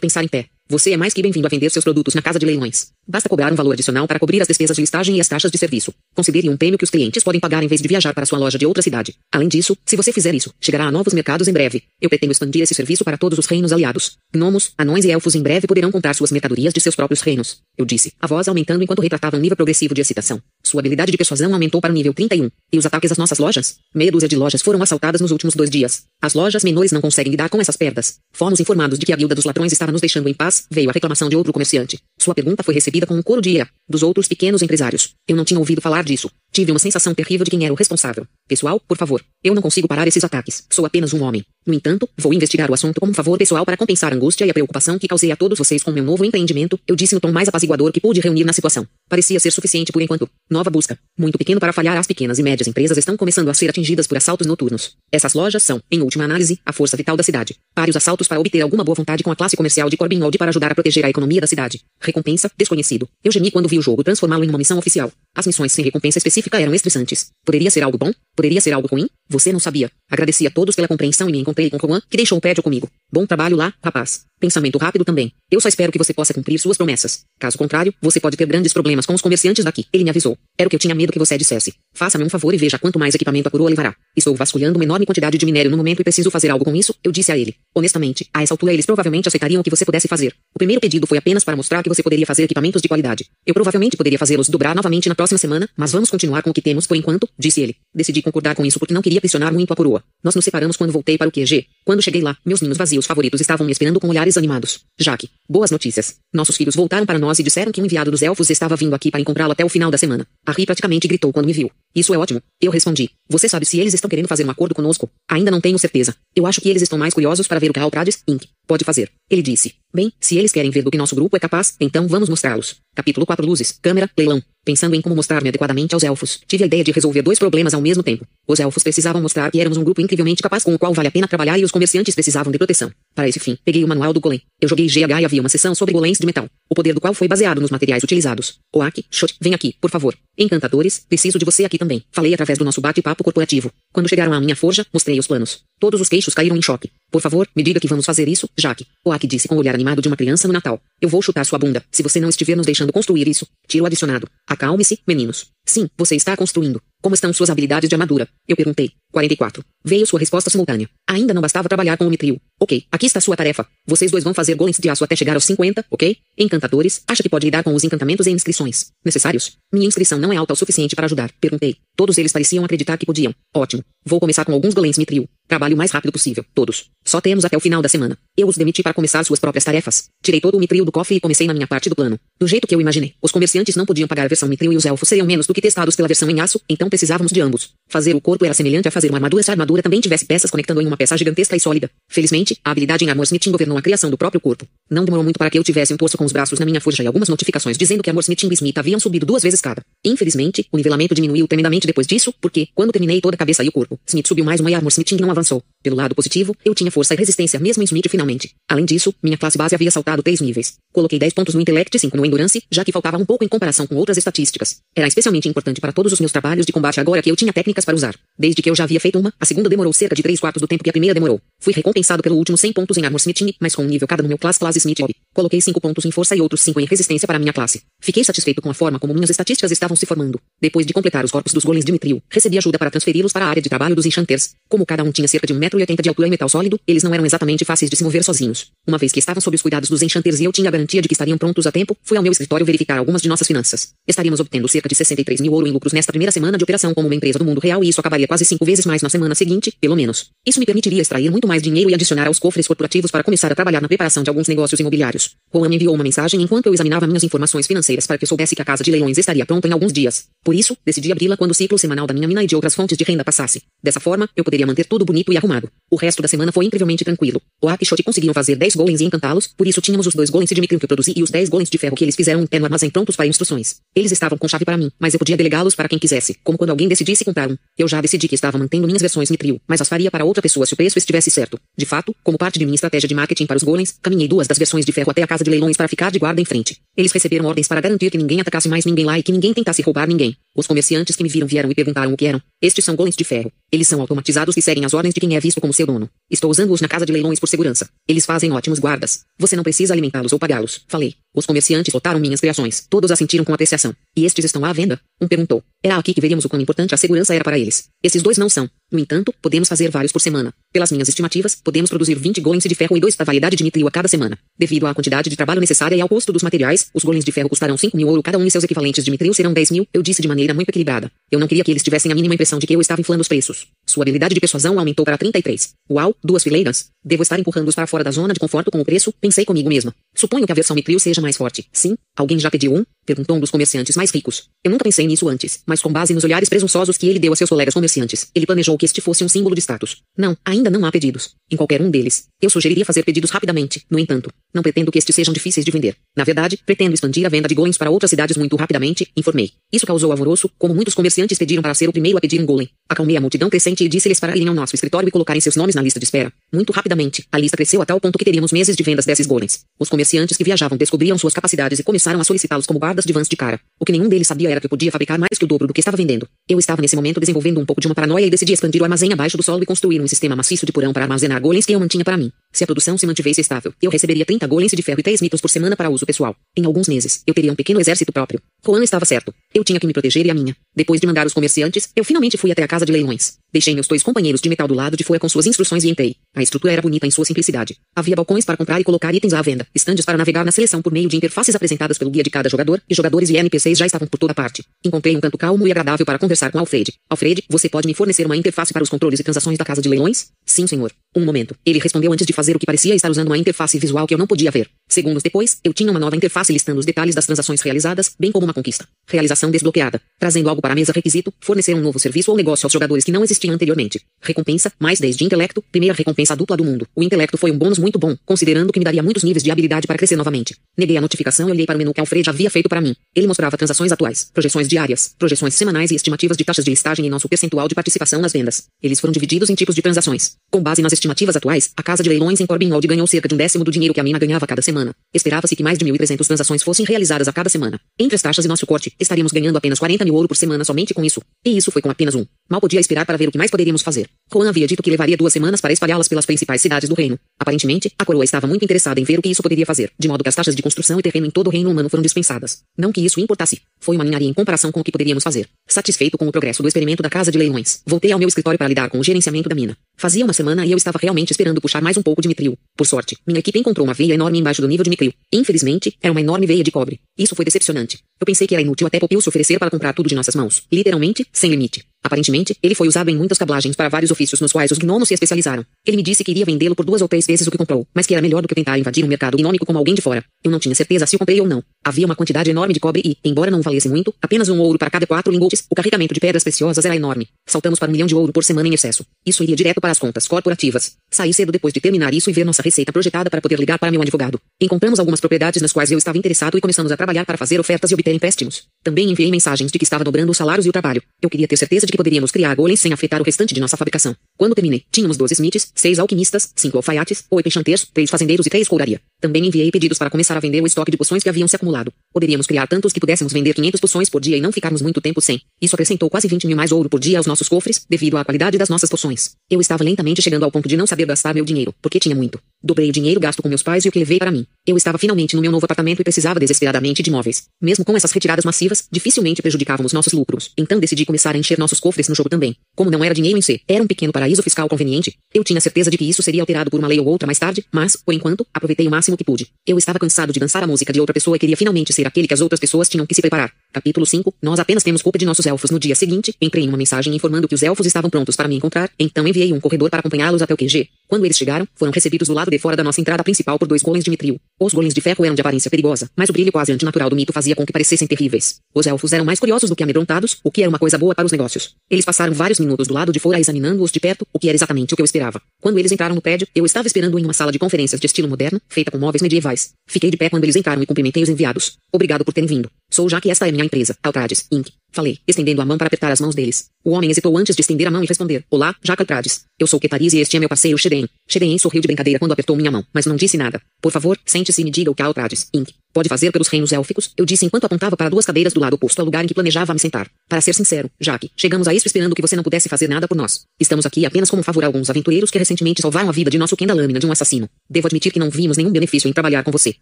pensar em pé. Você é mais que bem-vindo a vender seus produtos na casa de leilões. Basta cobrar um valor adicional para cobrir as despesas de listagem e as taxas de serviço. Considere um prêmio que os clientes podem pagar em vez de viajar para sua loja de outra cidade. Além disso, se você fizer isso, chegará a novos mercados em breve. Eu pretendo expandir esse serviço para todos os reinos aliados. Gnomos, anões e elfos em breve poderão comprar suas mercadorias de seus próprios reinos. Eu disse, a voz aumentando enquanto retratava um nível progressivo de excitação. Sua habilidade de persuasão aumentou para o nível 31. E os ataques às nossas lojas? Meia dúzia de lojas foram assaltadas nos últimos dois dias. As lojas menores não conseguem lidar com essas perdas. Fomos informados de que a guilda dos ladrões estava nos deixando em paz, veio a reclamação de outro comerciante. Sua pergunta foi recebida com um coro de ira dos outros pequenos empresários. Eu não tinha ouvido falar disso. Tive uma sensação terrível de quem era o responsável. Pessoal, por favor, eu não consigo parar esses ataques. Sou apenas um homem. No entanto, vou investigar o assunto como um favor pessoal para compensar a angústia e a preocupação que causei a todos vocês com meu novo empreendimento, eu disse no tom mais apaziguador que pude reunir na situação. Parecia ser suficiente por enquanto. Nova busca. Muito pequeno para falhar, as pequenas e médias empresas estão começando a ser atingidas por assaltos noturnos. Essas lojas são, em última análise, a força vital da cidade. Pare os assaltos para obter alguma boa vontade com a classe comercial de Corbinhold para ajudar a proteger a economia da cidade. Recompensa, desconhecido. Eu gemi quando vi o jogo transformá-lo em uma missão oficial. As missões sem recompensa específica eram estressantes. Poderia ser algo bom? Poderia ser algo ruim? Você não sabia. Agradeci a todos pela compreensão e me encontrei com Juan, que deixou o prédio comigo. Bom trabalho lá, rapaz. Pensamento rápido também. Eu só espero que você possa cumprir suas promessas. Caso contrário, você pode ter grandes problemas com os comerciantes daqui. Ele me avisou. Era o que eu tinha medo que você dissesse. Faça-me um favor e veja quanto mais equipamento a coroa levará. Estou vasculhando uma enorme quantidade de minério no momento e preciso fazer algo com isso, eu disse a ele. Honestamente, a essa altura eles provavelmente aceitariam o que você pudesse fazer. O primeiro pedido foi apenas para mostrar que você poderia fazer equipamentos de qualidade. Eu provavelmente poderia fazê-los dobrar novamente na próxima semana, mas vamos continuar com o que temos por enquanto, disse ele. Decidi concordar com isso porque não queria pressionar muito a coroa. Nós nos separamos quando voltei para o QG. Quando cheguei lá, meus ninhos vazios favoritos estavam me esperando com olhares animados. Jaque, boas notícias. Nossos filhos voltaram para nós e disseram que um enviado dos elfos estava vindo aqui para encontrá-lo até o final da semana. Harry praticamente gritou quando me viu. Isso é ótimo. Eu respondi. Você sabe se eles estão querendo fazer um acordo conosco? Ainda não tenho certeza. Eu acho que eles estão mais curiosos para ver o que Alprades, Inc. pode fazer. Ele disse. Bem, se eles querem ver do que nosso grupo é capaz, então vamos mostrá-los. Capítulo 4 Luzes, câmera, leilão. Pensando em como mostrar-me adequadamente aos elfos, tive a ideia de resolver dois problemas ao mesmo tempo. Os elfos precisavam mostrar que éramos um grupo incrivelmente capaz com o qual vale a pena trabalhar e os comerciantes precisavam de proteção. Para esse fim, peguei o manual do golem. Eu joguei GH e havia uma seção sobre golems de metal, o poder do qual foi baseado nos materiais utilizados. Oak, Shot, vem aqui, por favor. Encantadores, preciso de você aqui também. Falei através do nosso bate-papo corporativo. Quando chegaram à minha forja, mostrei os planos. Todos os queixos caíram em choque. Por favor, me diga que vamos fazer isso, Jaque. Oak disse com o olhar animado de uma criança no Natal. Eu vou chutar sua bunda, se você não estiver nos deixando construir isso. Tiro adicionado. Acalme-se, meninos. Sim, você está construindo. Como estão suas habilidades de armadura? Eu perguntei. 44. Veio sua resposta simultânea. Ainda não bastava trabalhar com o mitril. Ok, aqui está sua tarefa. Vocês dois vão fazer golems de aço até chegar aos 50, ok? Encantadores, acha que pode lidar com os encantamentos e inscrições necessários? Minha inscrição não é alta o suficiente para ajudar, perguntei. Todos eles pareciam acreditar que podiam. Ótimo. Vou começar com alguns golems Mitril. Trabalhe o mais rápido possível, todos. Só temos até o final da semana. Eu os demiti para começar suas próprias tarefas. Tirei todo o Mitril do cofre e comecei na minha parte do plano. Do jeito que eu imaginei. Os comerciantes não podiam pagar a versão Mitril e os elfos seriam menos do que testados pela versão em aço, então precisávamos de ambos. Fazer o corpo era semelhante a fazer uma armadura se a armadura também tivesse peças conectando em uma peça gigantesca e sólida. Felizmente, a habilidade em Armorsmithing governou a criação do próprio corpo. Não demorou muito para que eu tivesse um poço com os braços na minha forja e algumas notificações dizendo que Armorsmithing e Smith haviam subido duas vezes cada. Infelizmente, o nivelamento diminuiu tremendamente depois disso, porque, quando terminei toda a cabeça e o corpo, Smith subiu mais uma e Armorsmithing não avançou. Pelo lado positivo, eu tinha força e resistência mesmo em Smith finalmente. Além disso, minha classe base havia saltado três níveis. Coloquei 10 pontos no Intellect e 5 no Endurance, já que faltava um pouco em comparação com outras estatísticas. Era especialmente importante para todos os meus trabalhos de combate agora que eu tinha técnicas para usar. Desde que eu já havia feito uma, a segunda demorou cerca de 3 quartos do tempo que a primeira demorou. Fui recompensado pelo último 100 pontos em Armor Smithing, mas com um nível cada no meu classe classe Smith Hobby. Coloquei 5 pontos em força e outros 5 em resistência para minha classe. Fiquei satisfeito com a forma como minhas estatísticas estavam se formando. Depois de completar os corpos dos golems de Mitril, recebi ajuda para transferi-los para a área de trabalho dos enchanters. Como cada um tinha cerca de 1,80m de altura e metal sólido, eles não eram exatamente fáceis de se mover sozinhos. Uma vez que estavam sob os cuidados dos enchanters e eu tinha a garantia de que estariam prontos a tempo, fui ao meu escritório verificar algumas de nossas finanças. Estaríamos obtendo cerca de 63 mil ouro em lucros nesta primeira semana de operação como uma empresa do mundo real e isso acabaria quase cinco vezes mais na semana seguinte, pelo menos. Isso me permitiria extrair muito mais dinheiro e adicionar aos cofres corporativos para começar a trabalhar na preparação de alguns negócios imobiliários. Juan me enviou uma mensagem enquanto eu examinava minhas informações financeiras para que eu soubesse que a casa de leilões estaria pronta em alguns dias. Por isso, decidi abri-la quando o ciclo semanal da minha mina e de outras fontes de renda passasse. Dessa forma, eu poderia manter tudo bonito e arrumado. O resto da semana foi incrivelmente tranquilo. O Akshot conseguiram fazer 10 golems e encantá-los, por isso tínhamos os dois golems de Dimitri que eu produzi e os 10 golems de ferro que eles fizeram em pé no armazém prontos para instruções. Eles estavam com chave para mim, mas eu podia delegá-los para quem quisesse, como quando alguém decidisse comprar um. Eu já decidi que estava mantendo minhas versões Mitril, mas as faria para outra pessoa se o preço estivesse certo. De fato, como parte de minha estratégia de marketing para os golems, caminhei duas das versões de ferro até a casa de leilões para ficar de guarda em frente. Eles receberam ordens para garantir que ninguém atacasse mais ninguém lá e que ninguém tentasse roubar ninguém. Os comerciantes que me viram vieram e perguntaram o que eram. Estes são golems de ferro. Eles são automatizados e seguem as ordens de quem é visto como seu dono. Estou usando-os na casa de leilões por segurança. Eles fazem ótimos guardas. Você não precisa alimentá-los ou pagá-los. Falei. Os comerciantes lotaram minhas criações. Todos assentiram com apreciação. E estes estão à venda? Um perguntou. Era aqui que veríamos o quão importante a segurança era para eles. Esses dois não são. No entanto, podemos fazer vários por semana. Pelas minhas estimativas, podemos produzir 20 golems de ferro e dois da variedade de mitril a cada semana. Devido à quantidade de trabalho necessária e ao custo dos materiais, os golems de ferro custarão 5 mil ouro cada um e seus equivalentes de mitril serão 10 mil, eu disse de maneira muito equilibrada. Eu não queria que eles tivessem a mínima impressão de que eu estava inflando os preços. Sua habilidade de persuasão aumentou para 33. Uau, duas fileiras. Devo estar empurrando-os para fora da zona de conforto com o preço, pensei comigo mesma. Suponho que a versão mitril seja mais forte. Sim? Alguém já pediu um? Perguntou um dos comerciantes mais ricos. Eu nunca pensei nisso antes, mas com base nos olhares presunçosos que ele deu a seus colegas comerciantes, ele planejou que este fosse um símbolo de status. Não, ainda não há pedidos. Em qualquer um deles. Eu sugeriria fazer pedidos rapidamente, no entanto. Não pretendo que estes sejam difíceis de vender. Na verdade, pretendo expandir a venda de golems para outras cidades muito rapidamente, informei. Isso causou alvoroço, como muitos comerciantes pediram para ser o primeiro a pedir um golem. Acalmei a multidão crescente e disse-lhes para irem ao nosso escritório e colocarem seus nomes na lista de espera. Muito rapidamente, a lista cresceu a tal ponto que teríamos meses de vendas desses golems. Os comerciantes que viajavam descobriram suas capacidades e começaram a solicitá-los como guardas de vans de cara. O que nenhum deles sabia era que eu podia fabricar mais que o dobro do que estava vendendo. Eu estava nesse momento desenvolvendo um pouco de uma paranoia e decidi expandir o armazém abaixo do solo e construir um sistema maciço de porão para armazenar golems que eu mantinha para mim. Se a produção se mantivesse estável, eu receberia 30 golems de ferro e 3 mitos por semana para uso pessoal. Em alguns meses, eu teria um pequeno exército próprio. Juan estava certo. Eu tinha que me proteger e a minha. Depois de mandar os comerciantes, eu finalmente fui até a casa de leilões. Deixei meus dois companheiros de metal do lado de fora com suas instruções e entrei. A estrutura era bonita em sua simplicidade. Havia balcões para comprar e colocar itens à venda, estandes para navegar na seleção por meio de interfaces apresentadas pelo guia de cada jogador, e jogadores e NPCs já estavam por toda parte. Encontrei um canto calmo e agradável para conversar com Alfred. Alfred, você pode me fornecer uma interface para os controles e transações da casa de leilões? Sim, senhor. Um momento. Ele respondeu antes de fazer o que parecia estar usando uma interface visual que eu não podia ver. Segundos depois, eu tinha uma nova interface listando os detalhes das transações realizadas, bem como uma conquista. Realização desbloqueada. Trazendo algo para a mesa requisito, fornecer um novo serviço ou negócio aos jogadores que não existiam anteriormente. Recompensa, mais 10 de intelecto, primeira recompensa dupla do mundo. O intelecto foi um bônus muito bom, considerando que me daria muitos níveis de habilidade para crescer novamente. Neguei a notificação e olhei para o menu que Alfred havia feito para mim. Ele mostrava transações atuais, projeções diárias, projeções semanais e estimativas de taxas de listagem e nosso percentual de participação nas vendas. Eles foram divididos em tipos de transações. Com base nas estimativas atuais, a casa de leilões em Corbinhold ganhou cerca de um décimo do dinheiro que a mina ganhava cada semana. Esperava-se que mais de 1.300 transações fossem realizadas a cada semana. Entre as taxas e nosso corte, estaríamos ganhando apenas 40 mil ouro por semana somente com isso. E isso foi com apenas um. Mal podia esperar para ver o que mais poderíamos fazer. Juan havia dito que levaria duas semanas para espalhá-las pelas principais cidades do reino. Aparentemente, a coroa estava muito interessada em ver o que isso poderia fazer, de modo que as taxas de construção e terreno em todo o reino humano foram dispensadas. Não que isso importasse. Foi uma ninharia em comparação com o que poderíamos fazer. Satisfeito com o progresso do experimento da casa de leilões, voltei ao meu escritório para lidar com o gerenciamento da mina. Fazia uma semana e eu estava realmente esperando puxar mais um pouco de mitril. Por sorte, minha equipe encontrou uma veia enorme embaixo do nível de mitril. Infelizmente, era uma enorme veia de cobre. Isso foi decepcionante. Eu pensei que era inútil até se oferecer para comprar tudo de nossas mãos. Literalmente, sem limite. Aparentemente, ele foi usado em muitas cablagens para vários ofícios nos quais os gnomos se especializaram. Ele me disse que iria vendê-lo por duas ou três vezes o que comprou, mas que era melhor do que tentar invadir um mercado gnômico como alguém de fora. Eu não tinha certeza se o comprei ou não. Havia uma quantidade enorme de cobre e, embora não valesse muito, apenas um ouro para cada quatro lingotes, o carregamento de pedras preciosas era enorme. Saltamos para um milhão de ouro por semana em excesso. Isso iria direto para as contas corporativas. Saí cedo depois de terminar isso e ver nossa receita projetada para poder ligar para meu advogado. Encontramos algumas propriedades nas quais eu estava interessado e começamos a trabalhar para fazer ofertas e obter empréstimos. Também enviei mensagens de que estava dobrando os salários e o trabalho. Eu queria ter certeza de que poderíamos criar golems sem afetar o restante de nossa fabricação. Quando terminei, tínhamos 12 smiths, 6 alquimistas, 5 alfaiates, 8 enchanteiros, 3 fazendeiros e 3 couraria. Também enviei pedidos para começar a vender o estoque de poções que haviam se acumulado. Poderíamos criar tantos que pudéssemos vender 500 poções por dia e não ficarmos muito tempo sem. Isso acrescentou quase 20 mil mais ouro por dia aos nossos cofres, devido à qualidade das nossas poções. Eu estava lentamente chegando ao ponto de não saber gastar meu dinheiro, porque tinha muito. Dobrei o dinheiro gasto com meus pais e o que levei para mim. Eu estava finalmente no meu novo apartamento e precisava desesperadamente de móveis. Mesmo com essas retiradas massivas, dificilmente prejudicávamos nossos lucros. Então decidi começar a encher nossos cofres no jogo também. Como não era dinheiro em si, era um pequeno paraíso fiscal conveniente. Eu tinha certeza de que isso seria alterado por uma lei ou outra mais tarde, mas, por enquanto, aproveitei o máximo que pude. Eu estava cansado de dançar a música de outra pessoa e queria finalmente ser aquele que as outras pessoas tinham que se preparar. Capítulo 5 Nós apenas temos culpa de nossos elfos. No dia seguinte, entrei em uma mensagem informando que os elfos estavam prontos para me encontrar, então enviei um corredor para acompanhá-los até o QG. Quando eles chegaram, foram recebidos do lado de fora da nossa entrada principal por dois golems de mitril. Os golems de ferro eram de aparência perigosa, mas o brilho quase antinatural do mito fazia com que parecessem terríveis. Os elfos eram mais curiosos do que amedrontados, o que era uma coisa boa para os negócios. Eles passaram vários minutos do lado de fora examinando-os de perto, o que era exatamente o que eu esperava. Quando eles entraram no prédio, eu estava esperando em uma sala de conferências de estilo moderno, feita com móveis medievais. Fiquei de pé quando eles entraram e cumprimentei os enviados. Obrigado por terem vindo. Sou já que esta é minha empresa, Altrades, Inc. Falei, estendendo a mão para apertar as mãos deles. O homem hesitou antes de estender a mão e responder. Olá, Jaca Altrades. Eu sou Ketariz e este é meu parceiro Shedem. Shedem sorriu de brincadeira quando apertou minha mão, mas não disse nada. Por favor, sente-se e me diga o que Altrades, Inc. Pode fazer pelos reinos élficos, eu disse enquanto apontava para duas cadeiras do lado oposto ao lugar em que planejava me sentar. Para ser sincero, Jaque, chegamos a isso esperando que você não pudesse fazer nada por nós. Estamos aqui apenas como favor a alguns aventureiros que recentemente salvaram a vida de nosso Kenda Lâmina de um assassino. Devo admitir que não vimos nenhum benefício em trabalhar com você,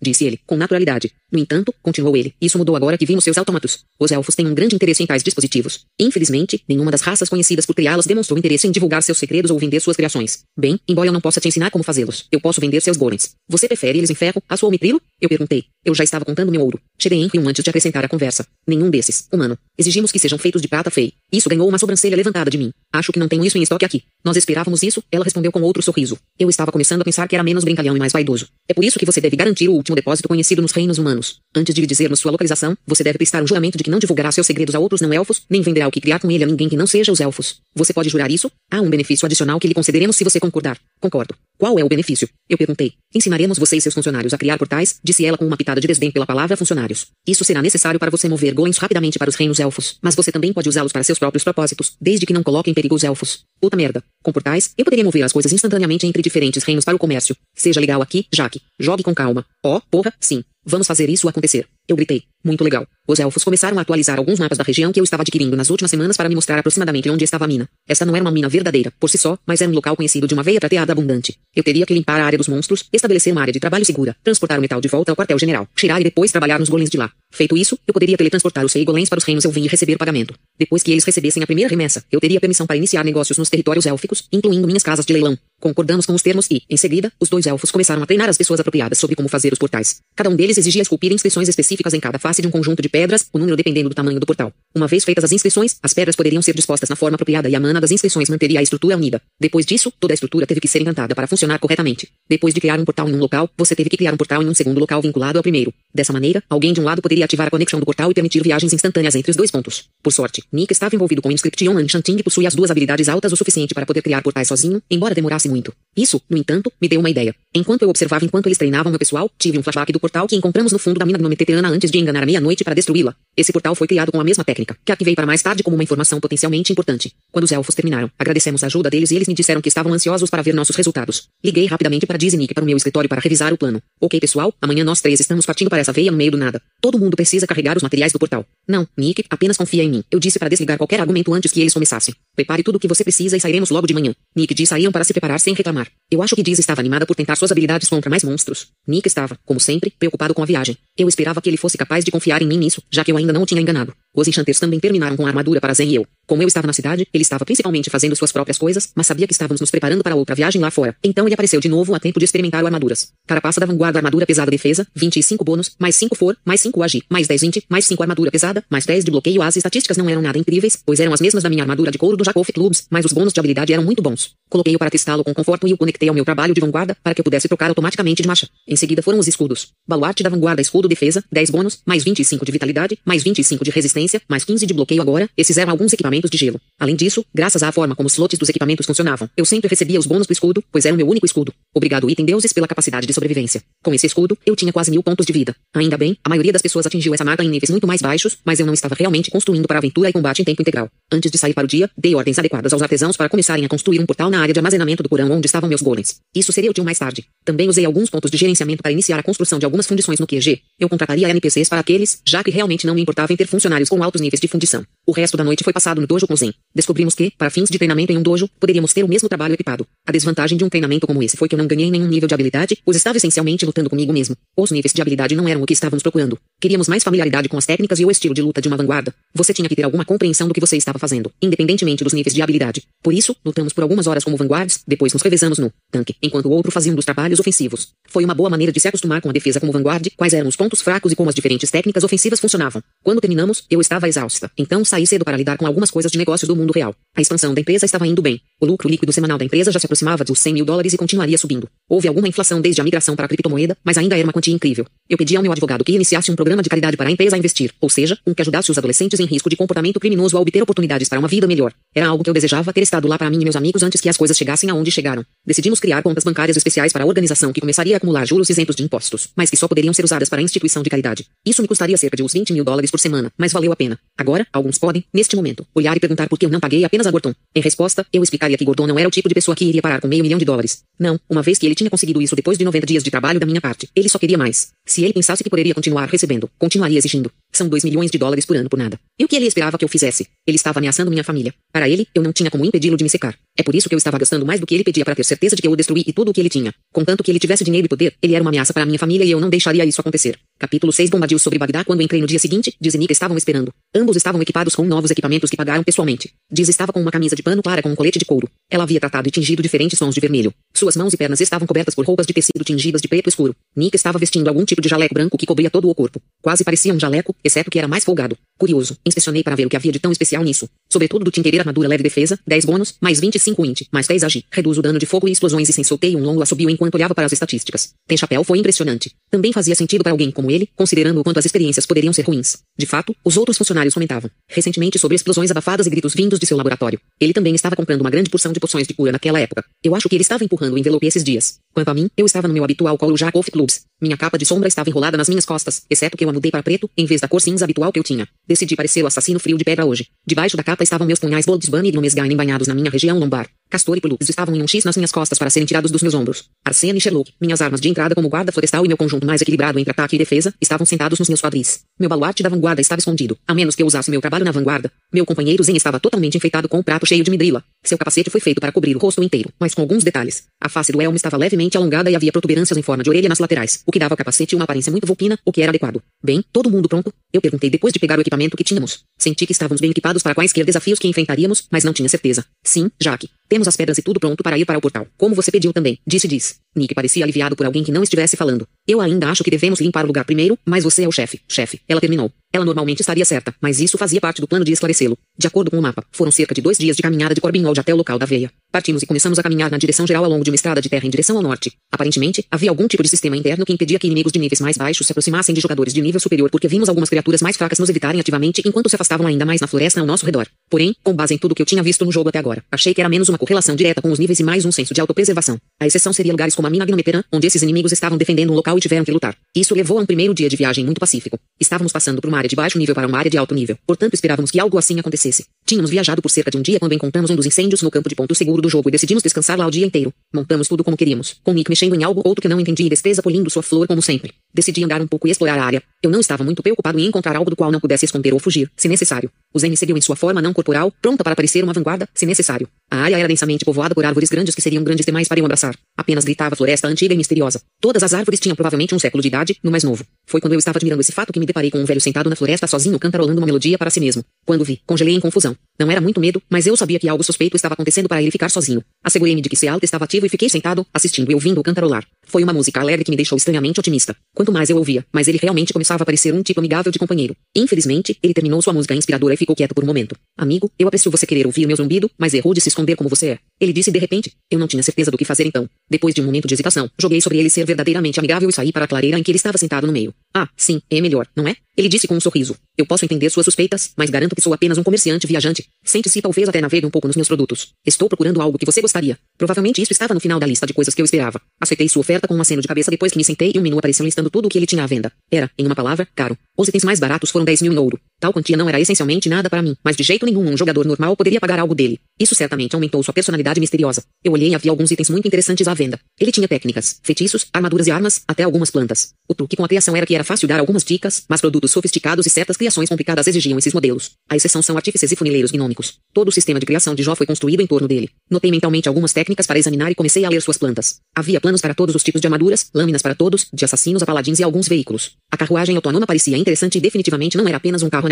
disse ele, com naturalidade. No entanto, continuou ele, isso mudou agora que vimos seus autômatos. Os elfos têm um grande interesse em tais dispositivos. Infelizmente, nenhuma das raças conhecidas por criá-las demonstrou interesse em divulgar seus segredos ou vender suas criações. Bem, embora eu não possa te ensinar como fazê-los, eu posso vender seus golems. Você prefere eles em ferro, aço ou mitrilo? Eu perguntei. Eu já estava contando meu ouro. Cheguei em um antes de acrescentar a conversa. Nenhum desses, humano. Exigimos que sejam feitos de prata fei. Isso ganhou uma sobrancelha levantada de mim. Acho que não tenho isso em estoque aqui. Nós esperávamos isso, ela respondeu com outro sorriso. Eu estava começando a pensar que era menos brincalhão e mais vaidoso. É por isso que você deve garantir o último depósito conhecido nos reinos humanos. Antes de lhe dizer sua localização, você deve prestar um juramento de que não divulgará seus segredos a outros não elfos, nem venderá o que criar com ele a ninguém que não seja os elfos. Você pode jurar isso? Há um benefício adicional que lhe concederemos se você concordar. Concordo. Qual é o benefício? Eu perguntei. Ensinaremos você e seus funcionários a criar portais, disse ela com uma pitada de desdém pela palavra funcionários. Isso será necessário para você mover golems rapidamente para os reinos elfos, mas você também pode usá-los para seus próprios propósitos, desde que não coloque em perigo os elfos. Puta merda. Com portais, eu poderia mover as coisas instantaneamente entre diferentes reinos para o comércio. Seja legal aqui, Jaque. Jogue com calma. Ó, oh, porra, sim. Vamos fazer isso acontecer. Eu gritei. Muito legal. Os elfos começaram a atualizar alguns mapas da região que eu estava adquirindo nas últimas semanas para me mostrar aproximadamente onde estava a mina. Esta não era uma mina verdadeira, por si só, mas era um local conhecido de uma veia prateada abundante. Eu teria que limpar a área dos monstros, estabelecer uma área de trabalho segura, transportar o metal de volta ao quartel-general, cheirar e depois trabalhar nos golems de lá. Feito isso, eu poderia teletransportar os rei golems para os reinos Elvin e receber pagamento. Depois que eles recebessem a primeira remessa, eu teria permissão para iniciar negócios nos territórios élficos, incluindo minhas casas de leilão. Concordamos com os termos e, em seguida, os dois elfos começaram a treinar as pessoas apropriadas sobre como fazer os portais. Cada um deles exigia esculpir inscrições específicas em cada face de um conjunto de pedras, o número dependendo do tamanho do portal. Uma vez feitas as inscrições, as pedras poderiam ser dispostas na forma apropriada e a mana das inscrições manteria a estrutura unida. Depois disso, toda a estrutura teve que ser encantada para funcionar corretamente. Depois de criar um portal em um local, você teve que criar um portal em um segundo local vinculado ao primeiro. Dessa maneira, alguém de um lado poderia ativar a conexão do portal e permitir viagens instantâneas entre os dois pontos. Por sorte, Nick estava envolvido com Inscription Enchanting e possui as duas habilidades altas o suficiente para poder criar portais sozinho, embora demorasse muito. Isso, no entanto, me deu uma ideia. Enquanto eu observava enquanto eles treinavam meu pessoal, tive um flashback do portal que encontramos no fundo da mina gnometeteana antes de enganar a meia-noite para destruí-la. Esse portal foi criado com a mesma técnica, que ativei para mais tarde como uma informação potencialmente importante. Quando os elfos terminaram, agradecemos a ajuda deles e eles me disseram que estavam ansiosos para ver nossos resultados. Liguei rapidamente para Disney para o meu escritório para revisar o plano. Ok, pessoal, amanhã nós três estamos partindo para essa veia no meio do nada. Todo mundo precisa carregar os materiais do portal. Não, Nick, apenas confia em mim. Eu disse para desligar qualquer argumento antes que eles começassem. Prepare tudo o que você precisa e sairemos logo de manhã. Nick e Dee saíram para se preparar sem reclamar. Eu acho que Diz estava animada por tentar suas habilidades contra mais monstros. Nick estava, como sempre, preocupado com a viagem. Eu esperava que ele fosse capaz de confiar em mim nisso, já que eu ainda não o tinha enganado. Os enchanters também terminaram com a armadura para Zen e eu. Como eu estava na cidade, ele estava principalmente fazendo suas próprias coisas, mas sabia que estávamos nos preparando para outra viagem lá fora. Então ele apareceu de novo a tempo de experimentar o armaduras. Carapaça da vanguarda armadura pesada defesa, 25 bônus, mais 5 for, mais 5 agir, mais 10 20, mais 5 armadura pesada, mais 10 de bloqueio. As estatísticas não eram nada incríveis, pois eram as mesmas da minha armadura de couro do Jacob Clubs, mas os bônus de habilidade eram muito bons. Coloquei-o para testá-lo com conforto e o conectei ao meu trabalho de vanguarda para que eu pudesse trocar automaticamente de marcha. Em seguida foram os escudos. Baluarte da vanguarda escudo defesa, 10 bônus, mais 25 de vitalidade, mais 25 de resistência, mais 15 de bloqueio agora. Esses eram alguns equipamentos de gelo. Além disso, graças à forma como os slots dos equipamentos funcionavam, eu sempre recebia os bônus do escudo, pois era o meu único escudo. Obrigado item deuses pela capacidade de sobrevivência. Com esse escudo, eu tinha quase mil pontos de vida. Ainda bem, a maioria das pessoas atingiu essa marca em níveis muito mais baixos, mas eu não estava realmente construindo para aventura e combate em tempo integral. Antes de sair para o dia, dei ordens adequadas aos artesãos para começarem a construir um portal na área de armazenamento do porão onde estavam meus golems. Isso seria útil mais tarde. Também usei alguns pontos de gerenciamento para iniciar a construção de algumas fundições no QG. Eu contrataria NPCs para aqueles, já que realmente não me importava em ter funcionários com altos níveis de fundição. O resto da noite foi passado no dojo com Zen. Descobrimos que, para fins de treinamento em um dojo, poderíamos ter o mesmo trabalho equipado. A desvantagem de um treinamento como esse foi que eu não ganhei nenhum nível de habilidade, pois estava essencialmente lutando comigo mesmo. Os níveis de habilidade não eram o que estávamos procurando. Queríamos mais familiaridade com as técnicas e o estilo de luta de uma vanguarda. Você tinha que ter alguma compreensão do que você estava fazendo, independentemente dos níveis de habilidade. Por isso, lutamos por algumas horas como vanguardas, depois nos revezamos no tanque, enquanto o outro fazia um dos trabalhos ofensivos. Foi uma boa maneira de se acostumar com a defesa como vanguarda, quais eram os pontos fracos e como as diferentes técnicas ofensivas funcionavam. Quando terminamos, eu estava exausta, então saí cedo para lidar com algumas coisas de negócios do mundo real. A expansão da empresa estava indo bem. O lucro líquido semanal da empresa já se aproximava dos 100 mil dólares e continuaria subindo. Houve alguma inflação desde a migração para a criptomoeda, mas ainda era uma quantia incrível. Eu pedi ao meu advogado que iniciasse um programa de caridade para a empresa a investir, ou seja, um que ajudasse os adolescentes em risco de comportamento criminoso a obter oportunidades para uma vida melhor. Era algo que eu desejava ter estado lá para mim e meus amigos antes que as coisas chegassem aonde chegaram. Decidimos criar contas bancárias especiais para a organização que começaria a acumular juros isentos de impostos, mas que só poderiam ser usadas para a instituição de caridade. Isso me custaria cerca de uns 20 mil dólares por semana, mas valeu a pena. Agora, alguns podem, neste momento, olhar e perguntar por que eu não paguei apenas a Gordon. Em resposta, eu explicaria que Gordon não era o tipo de pessoa que iria parar com meio milhão de dólares. Não, uma vez que ele tinha conseguido isso depois de 90 dias de trabalho da minha parte, ele só queria mais. Se ele pensasse que poderia continuar recebendo, continuaria exigindo. São 2 milhões de dólares por ano por nada. E o que ele esperava que eu fizesse? Ele estava ameaçando minha família. Para ele, eu não tinha como impedi-lo de me secar. É por isso que eu estava gastando mais do que ele pedia para ter certeza de que eu o destruí e tudo o que ele tinha. Contanto que ele tivesse dinheiro e poder, ele era uma ameaça para minha família e eu não deixaria isso acontecer. Capítulo 6 Bombardeio sobre Bagdá Quando entrei no dia seguinte, Diz e Nika estavam esperando. Ambos estavam equipados com novos equipamentos que pagaram pessoalmente. Diz estava com uma camisa de pano clara com um colete de couro. Ela havia tratado e tingido diferentes tons de vermelho. Suas mãos e pernas estavam cobertas por roupas de tecido tingidas de preto escuro. Nick estava vestindo algum tipo de jaleco branco que cobria todo o corpo. Quase parecia um jaleco, exceto que era mais folgado. Curioso, inspecionei para ver o que havia de tão especial nisso. Sobretudo do Tinkerer armadura leve defesa, 10 bônus, mais 25 int, mais 10 agi. Reduz o dano de fogo e explosões e sem solteio um longo assobio enquanto olhava para as estatísticas. Tem chapéu foi impressionante. Também fazia sentido para alguém como ele, considerando o quanto as experiências poderiam ser ruins. De fato, os outros funcionários comentavam recentemente sobre explosões abafadas e gritos vindos de seu laboratório. Ele também estava comprando uma grande porção de poções de cura naquela época. Eu acho que ele estava empurrando o envelope esses dias. Quanto a mim, eu estava no meu habitual colo Jack of Clubs. Minha capa de sombra estava enrolada nas minhas costas, exceto que eu a mudei para preto, em vez da cor cinza habitual que eu tinha. Decidi parecer o assassino frio de pedra hoje. Debaixo da capa estavam meus punhais Bolds Bunny e Glomesgainen banhados na minha região lombar. Castor e Pelux estavam em um X nas minhas costas para serem tirados dos meus ombros. Arsene e Sherlock, minhas armas de entrada como guarda florestal e meu conjunto mais equilibrado entre ataque e defesa, estavam sentados nos meus quadris. Meu baluarte da vanguarda estava escondido, a menos que eu usasse meu trabalho na vanguarda. Meu companheiro Zen estava totalmente enfeitado com um prato cheio de midrila. Seu capacete foi feito para cobrir o rosto inteiro, mas com alguns detalhes. A face do elmo estava levemente alongada e havia protuberâncias em forma de orelha nas laterais, o que dava ao capacete uma aparência muito vulpina, o que era adequado. Bem, todo mundo pronto? Eu perguntei depois de pegar o equipamento que tínhamos. Senti que estávamos bem equipados para quaisquer desafios que enfrentaríamos, mas não tinha certeza. Sim, Jaque. Temos as pedras e tudo pronto para ir para o portal. Como você pediu também, disse Diz. Nick parecia aliviado por alguém que não estivesse falando. Eu ainda acho que devemos limpar o lugar primeiro, mas você é o chefe. Chefe, ela terminou. Ela normalmente estaria certa, mas isso fazia parte do plano de esclarecê-lo. De acordo com o mapa, foram cerca de dois dias de caminhada de Corbinwald até o local da veia. Partimos e começamos a caminhar na direção geral ao longo de uma estrada de terra em direção ao norte. Aparentemente, havia algum tipo de sistema interno que impedia que inimigos de níveis mais baixos se aproximassem de jogadores de nível superior porque vimos algumas criaturas mais fracas nos evitarem ativamente enquanto se afastavam ainda mais na floresta ao nosso redor. Porém, com base em tudo que eu tinha visto no jogo até agora, achei que era menos uma correlação direta com os níveis e mais um senso de autopreservação. A exceção seria lugares como a mina Gnometeran, onde esses inimigos estavam defendendo um local e tiveram que lutar. Isso levou a um primeiro dia de viagem muito pacífico. Estávamos passando por uma área de baixo nível para uma área de alto nível, portanto esperávamos que algo assim acontecesse. Tínhamos viajado por cerca de um dia quando encontramos um dos incêndios no campo de ponto seguro do jogo e decidimos descansar lá o dia inteiro. Montamos tudo como queríamos, com Nick mexendo em algo outro que não entendi e Despesa polindo sua flor como sempre. Decidi andar um pouco e explorar a área. Eu não estava muito preocupado em encontrar algo do qual não pudesse esconder ou fugir, se necessário. O Zen seguiu em sua forma não corporal, pronta para parecer uma vanguarda, se necessário. A área era densamente povoada por árvores grandes que seriam grandes demais para eu abraçar. Apenas gritava floresta antiga e misteriosa. Todas as árvores tinham provavelmente um século de idade, no mais novo. Foi quando eu estava admirando esse fato que me deparei com um velho sentado na floresta sozinho cantarolando uma melodia para si mesmo. Quando vi, congelei em confusão. Não era muito medo, mas eu sabia que algo suspeito estava acontecendo para ele ficar sozinho. Assegurei-me de que seu alto estava ativo e fiquei sentado, assistindo e ouvindo-o cantarolar. Foi uma música alegre que me deixou estranhamente otimista. Quanto mais eu ouvia, mais ele realmente começava a parecer um tipo amigável de companheiro. Infelizmente, ele terminou sua música inspiradora e ficou quieto por um momento. Amigo, eu aprecio você querer ouvir meu zumbido, mas errou de se esconder como você é. Ele disse de repente. Eu não tinha certeza do que fazer então. Depois de um momento de hesitação, joguei sobre ele ser verdadeiramente amigável e saí para a clareira em que ele estava sentado no meio. Ah, sim, é melhor, não é? Ele disse com um sorriso. Eu posso entender suas suspeitas, mas garanto que sou apenas um comerciante viajante. Sente-se talvez até navegue um pouco nos meus produtos. Estou procurando algo que você gostaria. Provavelmente isso estava no final da lista de coisas que eu esperava. Aceitei sua oferta com um aceno de cabeça depois que me sentei e um menu apareceu listando tudo o que ele tinha à venda. Era, em uma palavra, caro. Os itens mais baratos foram 10 mil em ouro. Tal quantia não era essencialmente nada para mim, mas de jeito nenhum um jogador normal poderia pagar algo dele. Isso certamente aumentou sua personalidade misteriosa. Eu olhei e havia alguns itens muito interessantes à venda. Ele tinha técnicas, feitiços, armaduras e armas, até algumas plantas. O truque com a criação era que era fácil dar algumas dicas, mas produtos sofisticados e certas criações complicadas exigiam esses modelos. A exceção são artífices e funileiros gnômicos. Todo o sistema de criação de Jó foi construído em torno dele. Notei mentalmente algumas técnicas para examinar e comecei a ler suas plantas. Havia planos para todos os tipos de armaduras, lâminas para todos, de assassinos a paladins e alguns veículos. A carruagem autônoma parecia interessante e definitivamente não era apenas um carro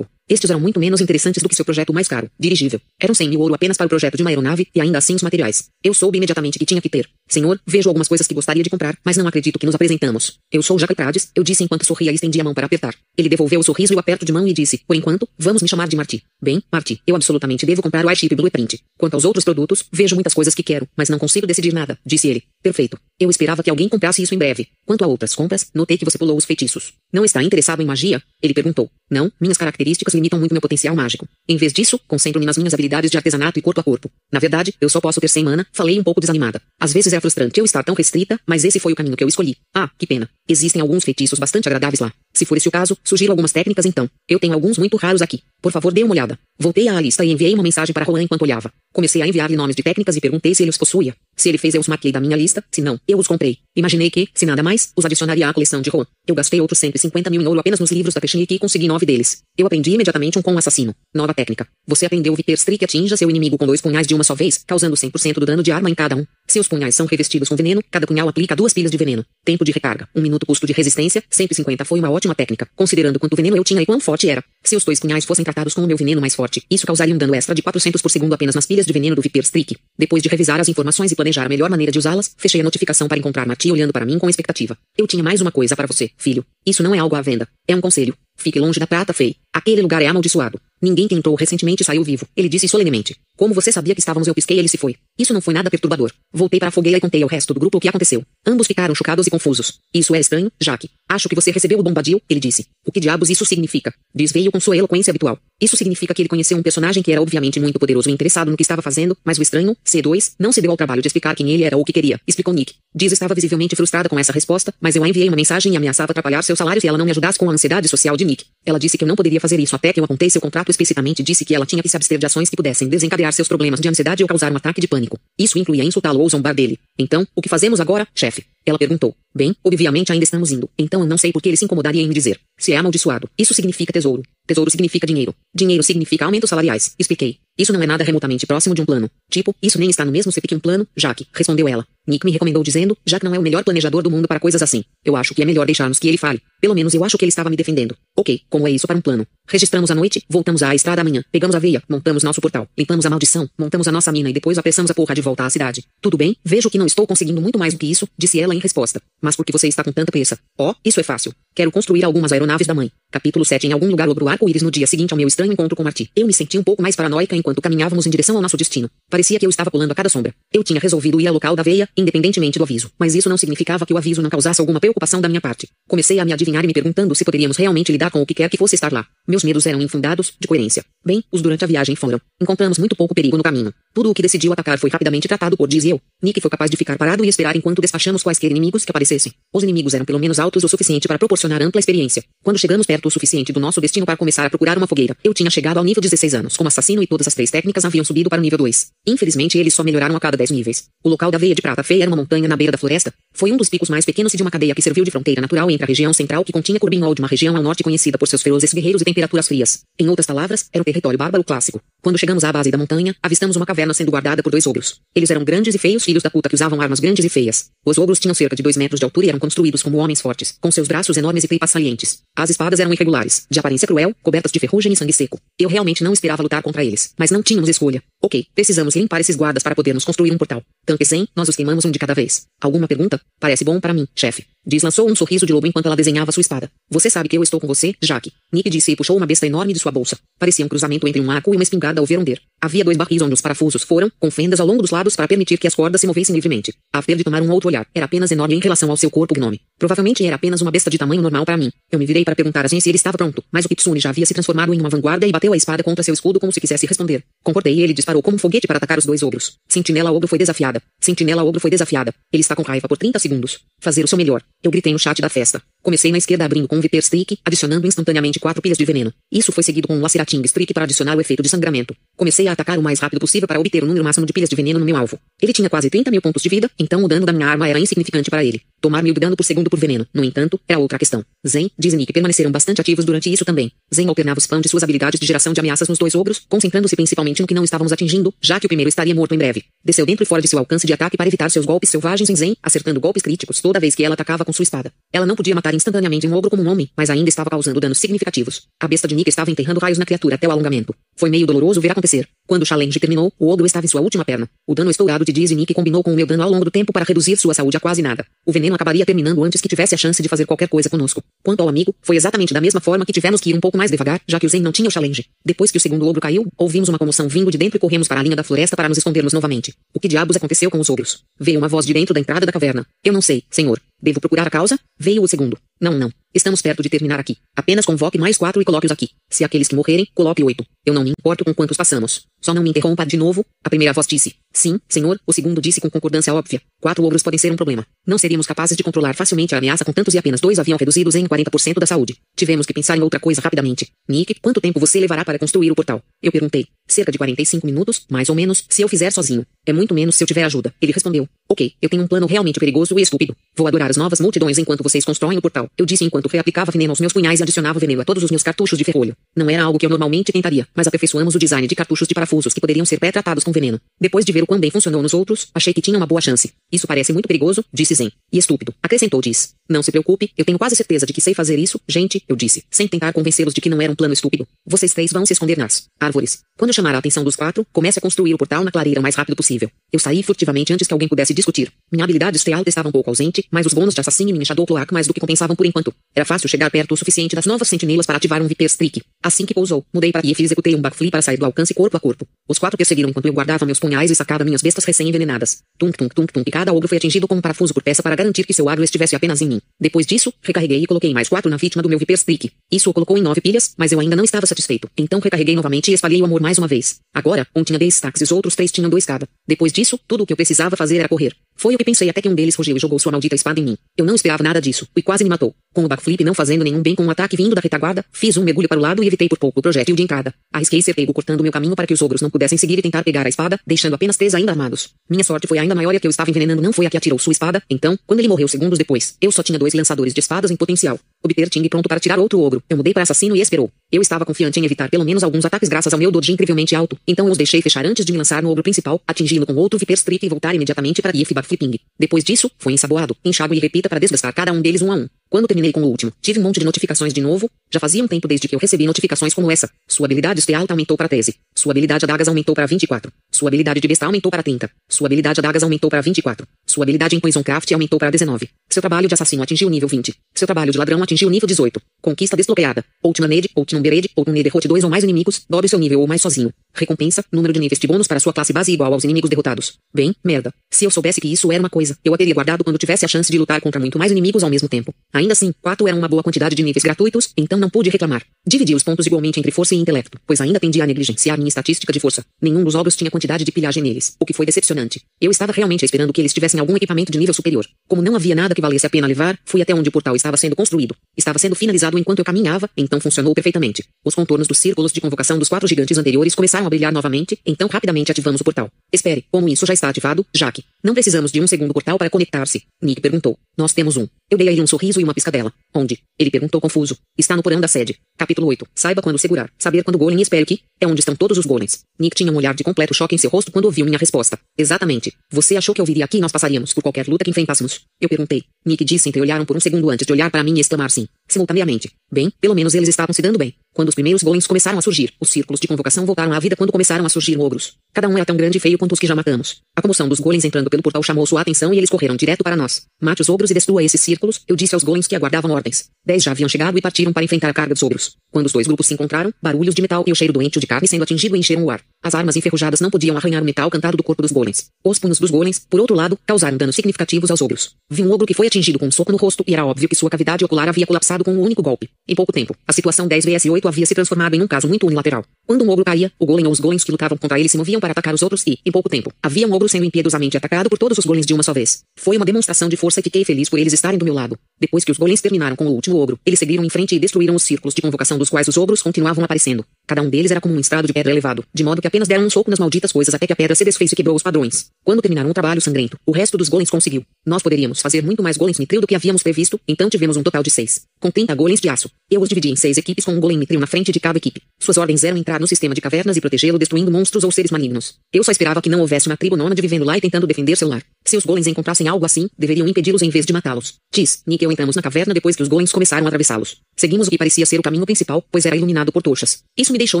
Estes eram muito menos interessantes do que seu projeto mais caro, dirigível. Eram 100 mil ouro apenas para o projeto de uma aeronave, e ainda assim os materiais. Eu soube imediatamente que tinha que ter. Senhor, vejo algumas coisas que gostaria de comprar, mas não acredito que nos apresentamos. Eu sou Jack Prades, eu disse enquanto sorria e estendia a mão para apertar. Ele devolveu o sorriso e o aperto de mão e disse, por enquanto, vamos me chamar de Marty. Bem, Marty, eu absolutamente devo comprar o iShip Blueprint. Quanto aos outros produtos, vejo muitas coisas que quero, mas não consigo decidir nada, disse ele. Perfeito. Eu esperava que alguém comprasse isso em breve. Quanto a outras compras, notei que você pulou os feitiços. Não está interessado em magia? Ele perguntou. Não, minhas características limitam muito meu potencial mágico. Em vez disso, concentro-me nas minhas habilidades de artesanato e corpo a corpo. Na verdade, eu só posso ter 100 mana, falei um pouco desanimada. Às vezes é frustrante eu estar tão restrita, mas esse foi o caminho que eu escolhi. Ah, que pena. Existem alguns feitiços bastante agradáveis lá. Se for esse o caso, sugiro algumas técnicas então. Eu tenho alguns muito raros aqui. Por favor, dê uma olhada. Voltei à lista e enviei uma mensagem para Roland enquanto olhava. Comecei a enviar-lhe nomes de técnicas e perguntei se ele os possuía. Se ele fez eu os maquei da minha lista, se não, eu os comprei. Imaginei que, se nada mais, os adicionaria à coleção de Roland. Eu gastei outros 150 mil em ouro apenas nos livros da Technique e consegui nove deles. Eu aprendi imediatamente um com o assassino. Nova técnica. Você aprendeu Viper Streak atinja seu inimigo com dois punhais de uma só vez, causando 100% do dano de arma em cada um. Seus punhais são revestidos com veneno, cada punhal aplica duas pilhas de veneno. Tempo de recarga, um minuto custo de resistência, 150 foi uma ótima técnica, considerando quanto veneno eu tinha e quão forte era. Se os dois punhais fossem tratados com o meu veneno mais forte, isso causaria um dano extra de 400 por segundo apenas nas pilhas de veneno do Viper Streak. Depois de revisar as informações e planejar a melhor maneira de usá-las, fechei a notificação para encontrar Marty olhando para mim com expectativa. Eu tinha mais uma coisa para você, filho. Isso não é algo à venda. É um conselho. Fique longe da prata fei. Aquele lugar é amaldiçoado. Ninguém que entrou recentemente saiu vivo. Ele disse solenemente. Como você sabia que estávamos eu pisquei ele se foi. Isso não foi nada perturbador. Voltei para a fogueira e contei ao resto do grupo o que aconteceu. Ambos ficaram chocados e confusos. Isso é estranho, Jaque. Acho que você recebeu o bombadil, ele disse. O que diabos isso significa? Diz veio com sua eloquência habitual. Isso significa que ele conheceu um personagem que era obviamente muito poderoso e interessado no que estava fazendo, mas o estranho, C2, não se deu ao trabalho de explicar quem ele era ou o que queria, explicou Nick. Diz estava visivelmente frustrada com essa resposta, mas eu a enviei uma mensagem e ameaçava atrapalhar seu salário se ela não me ajudasse com a ansiedade social de Nick. Ela disse que eu não poderia fazer isso até que eu apontei seu contrato explicitamente disse que ela tinha que se abster de ações que pudessem desencadear seus problemas de ansiedade ou causar um ataque de pânico. Isso incluía insultá-lo ou zombar dele. Então, o que fazemos agora, chefe? Ela perguntou. Bem, obviamente ainda estamos indo, então eu não sei por que ele se incomodaria em me dizer. Se é amaldiçoado, isso significa tesouro. Tesouro significa dinheiro. Dinheiro significa aumentos salariais. Expliquei. Isso não é nada remotamente próximo de um plano. Tipo, isso nem está no mesmo CP que um plano, Jaque, respondeu ela. Nick me recomendou dizendo, já que não é o melhor planejador do mundo para coisas assim. Eu acho que é melhor deixarmos que ele fale. Pelo menos eu acho que ele estava me defendendo. Ok, como é isso para um plano? Registramos a noite, voltamos à estrada amanhã, pegamos a veia, montamos nosso portal, limpamos a maldição, montamos a nossa mina e depois apressamos a porra de volta à cidade. Tudo bem, vejo que não estou conseguindo muito mais do que isso, disse ela em resposta. Mas por que você está com tanta pressa? Oh, isso é fácil. Quero construir algumas aeronaves da mãe. Capítulo 7 Em algum lugar sobre o arco-íris no dia seguinte ao meu estranho encontro com Marty. Eu me senti um pouco mais paranoica enquanto caminhávamos em direção ao nosso destino. Parecia que eu estava pulando a cada sombra. Eu tinha resolvido ir ao local da veia, independentemente do aviso. Mas isso não significava que o aviso não causasse alguma preocupação da minha parte. Comecei a me adivinhar e me perguntando se poderíamos realmente lidar com o que quer que fosse estar lá. Meus medos eram infundados, de coerência. Bem, os durante a viagem foram. Encontramos muito pouco perigo no caminho. Tudo o que decidiu atacar foi rapidamente tratado por Diz e eu. Nick foi capaz de ficar parado e esperar enquanto despachamos quaisquer inimigos que aparecessem. Os inimigos eram pelo menos altos o suficiente para proporcionar ampla experiência. Quando chegamos perto o suficiente do nosso destino para começar a procurar uma fogueira, eu tinha chegado ao nível 16 anos como assassino e todas as três técnicas haviam subido para o nível 2. Infelizmente eles só melhoraram a cada 10 níveis. O local da veia de prata feia era uma montanha na beira da floresta. Foi um dos picos mais pequenos de uma cadeia que serviu de fronteira natural entre a região central que continha Corbinwall de uma região ao norte conhecida por seus ferozes guerreiros e temperaturas frias. Em outras palavras, era o território bárbaro clássico. Quando chegamos à base da montanha, avistamos uma caverna sendo guardada por dois ogros. Eles eram grandes e feios filhos da puta que usavam armas grandes e feias. Os ogros tinham cerca de dois metros de altura e eram construídos como homens fortes, com seus braços enormes e tripas salientes. As espadas eram irregulares, de aparência cruel, cobertas de ferrugem e sangue seco. Eu realmente não esperava lutar contra eles, mas não tínhamos escolha. Ok, precisamos limpar esses guardas para podermos construir um portal. Tanque 100, nós os queimamos um de cada vez. Alguma pergunta? Parece bom para mim, chefe. Diz lançou um sorriso de lobo enquanto ela desenhava sua espada. Você sabe que eu estou com você, Jaque. Nick disse e puxou uma besta enorme de sua bolsa. Parecia um cruzamento entre um arco e uma espingarda ao ver Havia dois barris onde os parafusos foram, com fendas ao longo dos lados para permitir que as cordas se movessem livremente. After de tomar um outro olhar, era apenas enorme em relação ao seu corpo gnome. Provavelmente era apenas uma besta de tamanho normal para mim. Eu me virei para perguntar a Jen se ele estava pronto, mas o Kitsune já havia se transformado em uma vanguarda e bateu a espada contra seu escudo como se quisesse responder. Concordei e ele disparou como um foguete para atacar os dois ogros. Sentinela ogro foi desafiada. Sentinela ogro foi desafiada. Ele está com raiva por 30 segundos. Fazer o seu melhor. Eu gritei no chat da festa. Comecei na esquerda abrindo com um Viper Streak, adicionando instantaneamente quatro pilhas de veneno. Isso foi seguido com um Lacerating Streak para adicionar o efeito de sangramento. Comecei a atacar o mais rápido possível para obter o número máximo de pilhas de veneno no meu alvo. Ele tinha quase 30 mil pontos de vida, então o dano da minha arma era insignificante para ele. Tomar mil de dano por segundo por veneno, no entanto, era outra questão. Zen, diz Nick permaneceram bastante ativos durante isso também. Zen alternava o spam de suas habilidades de geração de ameaças nos dois ogros, concentrando-se principalmente no que não estávamos atingindo, já que o primeiro estaria morto em breve. Desceu dentro e fora de seu alcance de ataque para evitar seus golpes selvagens em Zen, acertando golpes críticos toda vez que ela atacava com sua espada. Ela não podia matar instantaneamente um ogro como um homem, mas ainda estava causando danos significativos. A besta de Nick estava enterrando raios na criatura até o alongamento. Foi meio doloroso ver acontecer. Quando o challenge terminou, o ogro estava em sua última perna. O dano estourado de Diz e Nick combinou com o meu dano ao longo do tempo para reduzir sua saúde a quase nada. O veneno acabaria terminando antes que tivesse a chance de fazer qualquer coisa conosco. Quanto ao amigo, foi exatamente da mesma forma que tivemos que ir um pouco mais devagar, já que o Zen não tinha o challenge. Depois que o segundo ogro caiu, ouvimos uma comoção vindo de dentro e corremos para a linha da floresta para nos escondermos novamente. O que diabos aconteceu com os ogros? Veio uma voz de dentro da entrada da caverna. Eu não sei, senhor. Devo procurar a causa? Veio o segundo. Não, não. Estamos perto de terminar aqui. Apenas convoque mais quatro e coloque-os aqui. Se aqueles que morrerem, coloque oito. Eu não me importo com quantos passamos. Só não me interrompa de novo. A primeira voz disse. Sim, senhor. O segundo disse com concordância óbvia. Quatro ogros podem ser um problema. Não seríamos capazes de controlar facilmente a ameaça com tantos e apenas dois haviam reduzidos em 40% da saúde. Tivemos que pensar em outra coisa rapidamente. Nick, quanto tempo você levará para construir o portal? Eu perguntei. Cerca de 45 minutos, mais ou menos, se eu fizer sozinho. É muito menos se eu tiver ajuda. Ele respondeu. Ok, eu tenho um plano realmente perigoso e estúpido. Vou adorar as novas multidões enquanto vocês constroem o portal. Eu disse enquanto reaplicava veneno aos meus punhais e adicionava veneno a todos os meus cartuchos de ferrolho. Não era algo que eu normalmente tentaria, mas aperfeiçoamos o design de cartuchos de parafusos que poderiam ser pré-tratados com veneno. Depois de ver o quão bem funcionou nos outros, achei que tinha uma boa chance. Isso parece muito perigoso, disse Zen. E estúpido, acrescentou Diz. Não se preocupe, eu tenho quase certeza de que sei fazer isso, gente, eu disse, sem tentar convencê-los de que não era um plano estúpido. Vocês três vão se esconder nas árvores. Quando chamar a atenção dos quatro, comece a construir o portal na clareira o mais rápido possível. Eu saí furtivamente antes que alguém pudesse discutir. Minha habilidade stealth estava um pouco ausente, mas os bônus de assassino e minha Shadow Cloak mais do que compensavam por enquanto. Era fácil chegar perto o suficiente das novas sentinelas para ativar um Viper Streak. Assim que pousou, mudei para e executei um backflip para sair do alcance corpo a corpo. Os quatro perseguiram enquanto eu guardava meus punhais e sacava minhas bestas recém-envenenadas. Tunk tunk tunk tunk e cada ogro foi atingido com um parafuso por peça para garantir que seu agro estivesse apenas em mim. Depois disso, recarreguei e coloquei mais quatro na vítima do meu Viper Streak. Isso o colocou em nove pilhas, mas eu ainda não estava satisfeito. Então recarreguei novamente e espalhei o amor mais uma vez. Agora, um tinha 10 stacks e os outros três tinham dois cada. Depois disso, tudo o que eu precisava fazer era correr. Foi o que pensei até que um deles fugiu e jogou sua maldita espada em mim. Eu não esperava nada disso, e quase me matou. Com o backflip não fazendo nenhum bem com um ataque vindo da retaguarda, fiz um mergulho para o lado e evitei por pouco o projétil de entrada. Arrisquei ser pego cortando meu caminho para que os ogros não pudessem seguir e tentar pegar a espada, deixando apenas três ainda armados. Minha sorte foi ainda maior e a que eu estava envenenando não foi a que atirou sua espada, então, quando ele morreu segundos depois, eu só tinha dois lançadores de espadas em potencial. Obter Ting pronto para tirar outro ogro. Eu mudei para assassino e esperou. Eu estava confiante em evitar pelo menos alguns ataques graças ao meu dodge incrivelmente alto, então eu os deixei fechar antes de me lançar no ogro principal, atingi-lo com outro Viper Streak e voltar imediatamente para Gif Backflipping. Depois disso, foi ensaboado, enxago e repita para desgastar cada um deles um a um. Quando terminei com o último, tive um monte de notificações de novo. Já fazia um tempo desde que eu recebi notificações como essa. Sua habilidade de alta aumentou para 13. Sua habilidade adagas aumentou para 24. Sua habilidade de besta aumentou para 30. Sua habilidade adagas aumentou para 24. Sua habilidade em Poison Craft aumentou para 19. Seu trabalho de assassino atingiu nível 20. Seu trabalho de ladrão atingiu nível 18. Conquista desbloqueada. Ultima Ned, Ultimum Bered, ou Ned derrote dois ou mais inimigos, dobre seu nível ou mais sozinho. Recompensa, número de níveis de bônus para sua classe base igual aos inimigos derrotados. Bem, merda. Se eu soubesse que isso era uma coisa, eu a teria guardado quando tivesse a chance de lutar contra muito mais inimigos ao mesmo tempo. Ainda assim, 4 era uma boa quantidade de níveis gratuitos, então não pude reclamar. Dividi os pontos igualmente entre força e intelecto, pois ainda tendia a negligenciar minha estatística de força. Nenhum dos ogros tinha quantidade de pilhagem neles, o que foi decepcionante. Eu estava realmente esperando que eles tivessem algum equipamento de nível superior. Como não havia nada que valesse a pena levar, fui até onde o portal estava sendo construído. Estava sendo finalizado enquanto eu caminhava, então funcionou perfeitamente. Os contornos dos círculos de convocação dos quatro gigantes anteriores começaram a brilhar novamente, então rapidamente ativamos o portal. Espere, como isso já está ativado, Jaque? Não precisamos de um segundo portal para conectar-se. Nick perguntou. Nós temos um. Eu dei a ele um sorriso e uma piscadela. Onde? Ele perguntou confuso. Está no porão da sede. Capítulo 8. Saiba quando segurar. Saber quando golem e espere que. É onde estão todos os golems. Nick tinha um olhar de completo choque em seu rosto quando ouviu minha resposta. Exatamente. Você achou que eu viria aqui e nós passaríamos por qualquer luta que enfrentássemos? Eu perguntei. Nick disse entre olharam por um segundo antes de olhar para mim e exclamar sim. Simultaneamente. Bem, pelo menos eles estavam se dando bem. Quando os primeiros golems começaram a surgir, os círculos de convocação voltaram à vida quando começaram a surgir ogros. Cada um era tão grande e feio quanto os que já matamos. A comoção dos golems entrando pelo portal chamou sua atenção e eles correram direto para nós. Mate os ogros e destrua esses círculos, eu disse aos golems que aguardavam ordens. Dez já haviam chegado e partiram para enfrentar a carga dos ogros. Quando os dois grupos se encontraram, barulhos de metal e o cheiro doente de carne sendo atingido encheram o ar. As armas enferrujadas não podiam arranhar o metal cantado do corpo dos golems. Os punhos dos golems, por outro lado, causaram danos significativos aos ogros. Vi um ogro que foi atingido com um soco no rosto e era óbvio que sua cavidade ocular havia colapsado com um único golpe. Em pouco tempo, a situação 10 vs 8 havia se transformado em um caso muito unilateral. Quando um ogro caía, o golem ou os golems que lutavam contra ele se moviam para atacar os outros e, em pouco tempo, havia um ogro sendo impiedosamente atacado por todos os golems de uma só vez. Foi uma demonstração de força e fiquei feliz por eles estarem do meu lado. Depois que os golems terminaram com o último ogro, eles seguiram em frente e destruíram os círculos de convocação dos quais os ogros continuavam aparecendo. Cada um deles era como um estrado de pedra elevado, de modo que apenas deram um soco nas malditas coisas até que a pedra se desfez e quebrou os padrões. Quando terminaram o trabalho sangrento, o resto dos golems conseguiu. Nós poderíamos fazer muito mais golems mitril do que havíamos previsto, então tivemos um total de seis. Com 30 golems de aço. Eu os dividi em seis equipes com um golem mitril na frente de cada equipe. Suas ordens eram entrar no sistema de cavernas e protegê-lo destruindo monstros ou seres malignos. Eu só esperava que não houvesse uma tribo nômade vivendo lá e tentando defender seu lar. Se os golems encontrassem algo assim, deveriam impedi-los em vez de matá-los. Tis, Nick e eu entramos na caverna depois que os golems começaram a atravessá-los. Seguimos o que parecia ser o caminho principal, pois era iluminado por tochas. Isso me deixou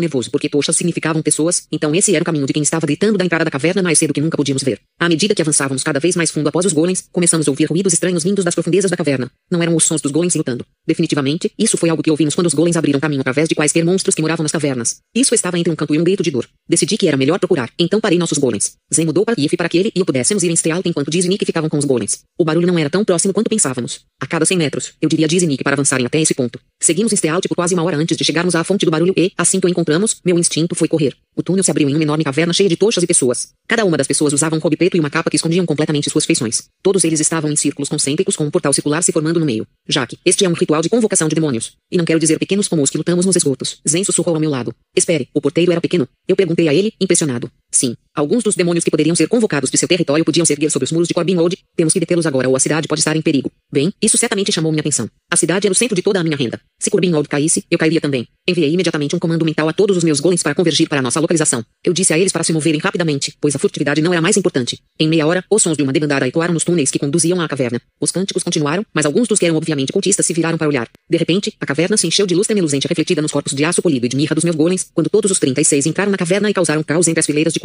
nervoso, porque tochas significavam pessoas, então esse era o caminho de quem estava gritando da entrada da caverna mais cedo que nunca podíamos ver. À medida que avançávamos cada vez mais fundo após os golems, começamos a ouvir ruídos estranhos vindos das profundezas da caverna. Não eram os sons dos golems lutando. Definitivamente, isso foi algo que ouvimos quando os golems abriram caminho através de quaisquer monstros que moravam nas cavernas. Isso estava entre um canto e um grito de dor. Decidi que era melhor procurar, então parei nossos golems. Zen mudou para Kiev para que ele e eu pudéssemos ir em Strealta enquanto Diz e Nick ficavam com os golems. O barulho não era tão próximo quanto pensávamos. A cada 100 metros, eu diria Diz e Nick para avançarem até esse ponto. Seguimos em Strealta por quase uma hora antes de chegarmos à fonte do barulho e, assim que o encontramos, meu instinto foi correr. O túnel se abriu em uma enorme caverna cheia de tochas e pessoas. Cada uma das pessoas usava um robe preto e uma capa que escondiam completamente suas feições. Todos eles estavam em círculos concêntricos com um portal circular se formando no meio. Jaque, este é um ritual de convocação de demônios. E não quero dizer pequenos como os que lutamos nos esgotos. Zen sussurrou ao meu lado. Espere, o porteiro era pequeno? Eu perguntei a ele, impressionado. Sim. Alguns dos demônios que poderiam ser convocados de seu território podiam se erguer sobre os muros de Corbin Road. Temos que detê-los agora ou a cidade pode estar em perigo. Bem, isso certamente chamou minha atenção. A cidade era o centro de toda a minha renda. Se Corbin Road caísse, eu cairia também. Enviei imediatamente um comando mental a todos os meus golems para convergir para nossa localização. Eu disse a eles para se moverem rapidamente, pois a furtividade não era mais importante. Em meia hora, os sons de uma debandada ecoaram nos túneis que conduziam à caverna. Os cânticos continuaram, mas alguns dos que eram obviamente cultistas se viraram para olhar. De repente, a caverna se encheu de luz tremeluzente refletida nos corpos de aço polido e de mirra dos meus golems, quando todos os 36 entraram na caverna e causaram caos entre as fileiras de